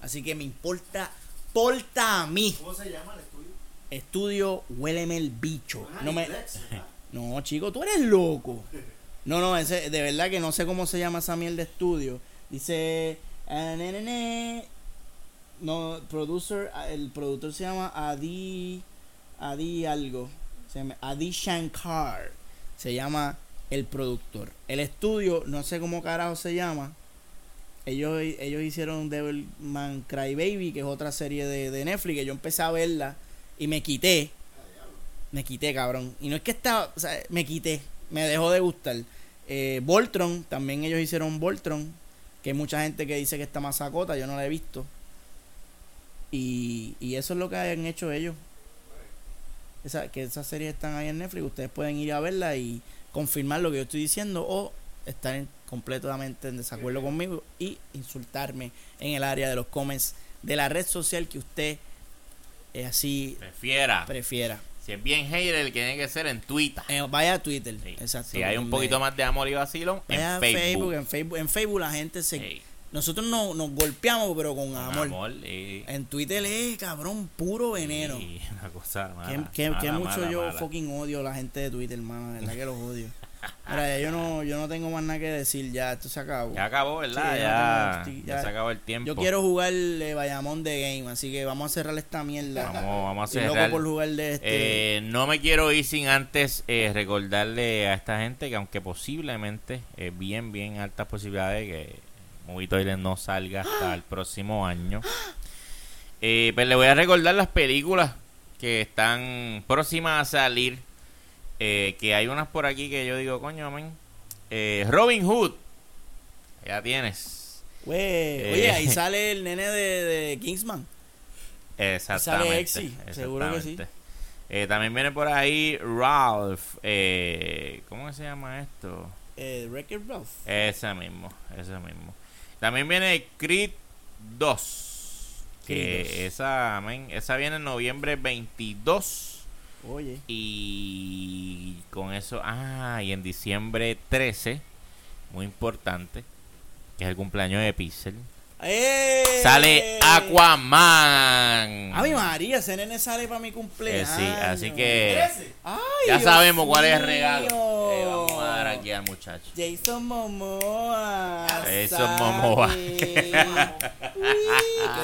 Así que me importa importa a mí? ¿Cómo se llama el estudio? Estudio Huéleme el bicho. Ah, No me. [laughs] No, chico, tú eres loco. No, no, ese, de verdad que no sé cómo se llama esa miel de estudio. Dice. ah, ne, ne, ne. No, producer, ah, el productor se llama Adi. Adi algo. Se llama Adi Shankar. Se llama el productor. El estudio, no sé cómo carajo se llama. Ellos, ellos hicieron Devilman Crybaby, que es otra serie de, de Netflix, que yo empecé a verla y me quité. Me quité, cabrón. Y no es que estaba, me quité. Me dejó de gustar. Eh, Voltron, también ellos hicieron Voltron. Que hay mucha gente que dice que está más sacota, yo no la he visto. Y, y eso es lo que han hecho ellos. Esa, que esas series están ahí en Netflix. Ustedes pueden ir a verla y confirmar lo que yo estoy diciendo o estar en- completamente en desacuerdo conmigo y insultarme en el área de los comments de la red social que usted eh, así Prefiera. prefiera. Si es bien hater, el que tiene que ser en Twitter. Eh, vaya a Twitter. Sí. Exacto. Si hay un poquito más de amor y vacilón, en Facebook. En Facebook, en Facebook, en Facebook la gente se. Nosotros no, nos golpeamos, pero con, con amor. En Twitter es cabrón, puro veneno. y una cosa mala, que mucho mala, yo fucking odio a la gente de Twitter, hermano. De verdad que los odio. Mira, ya yo no, yo no tengo más nada que decir, ya esto se acabó. Ya acabó, ¿verdad? Sí, ya, se acabó el tiempo. Yo quiero jugar eh, Bayamón de Game, así que vamos a cerrar esta mierda. Vamos, vamos a Estoy loco cerrar. por jugar de este. Eh, no me quiero ir sin antes eh, recordarle a esta gente que aunque posiblemente, eh, bien, bien altas posibilidades que Movie Toilet no salga hasta el próximo año, eh, pues le voy a recordar las películas que están próximas a salir. eh, que hay unas por aquí que yo digo, coño, men. Eh, Robin Hood, ya tienes. Güey, eh, Oye, ahí [laughs] sale el nene de, de Kingsman. Exactamente. Exy, seguro que sí. exactamente. Eh, también viene por ahí Ralph. Eh, ¿Cómo se llama esto? Eh, Wreck-It Ralph. Ese mismo, ese mismo. También viene Creed 2. Que Creed 2. esa, men, esa viene en noviembre 22. Oye. Y con eso, ah, y en diciembre 13, muy importante, que es el cumpleaños de Pixel, ¡Eh! sale Aquaman. Ave María, ese nene sale para mi Eh, cumpleaños. sí, así que. Ay, ya Dios sabemos cuál es el regalo. Eh, muchacho. Jason Momoa. Jason. Momoa. [laughs] ¿Qué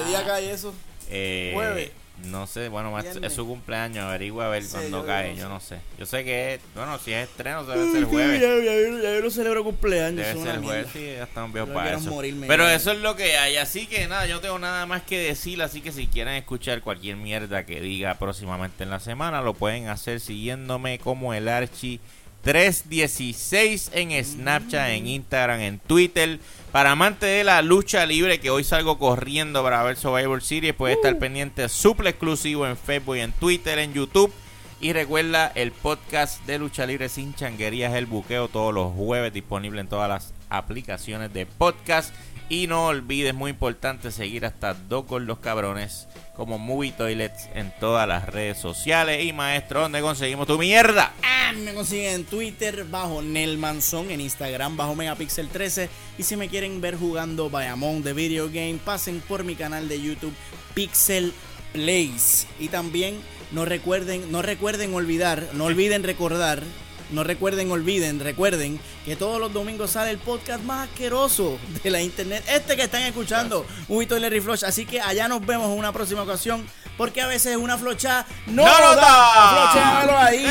día cae eso? Eh, Jueves. No sé, bueno, Viernes. es su cumpleaños, averigua a ver Sí, cuándo yo- cae, yo yo no sé. Yo sé que es, bueno, si es estreno debe ser jueves. Ya, ya, ya, yo no celebro cumpleaños. Debe ser jueves, sí, ya estamos viejos para eso. morirme Pero eso es lo que hay, así que nada, yo no tengo nada más que decir, así que si quieren escuchar cualquier mierda que diga próximamente en la semana, lo pueden hacer siguiéndome como el Archi 316 en Snapchat, en Instagram, en Twitter. Para amantes de la lucha libre, que hoy salgo corriendo para ver Survivor Series, puede estar pendiente suple exclusivo en Facebook, en Twitter, en YouTube. Y recuerda el podcast de Lucha Libre sin changuerías, el buqueo, todos los jueves, disponible en todas las aplicaciones de podcast. Y no olvides, muy importante, seguir hasta dos gordos cabrones como Movie Toilets en todas las redes sociales. Y maestro, ¿dónde conseguimos tu mierda? Ah, me consiguen en Twitter bajo Nelmanson, en Instagram bajo Megapixel 13 y si me quieren ver jugando Bayamon de Video Game, pasen por mi canal de YouTube Pixel Plays y también no recuerden, no recuerden olvidar, no olviden recordar, no recuerden, olviden, recuerden que todos los domingos sale el podcast más asqueroso de la internet, este que están escuchando, un Larry Flush, así que allá nos vemos en una próxima ocasión, porque a veces una flocha no, ¡No nos da, da! Flochéamelo ahí,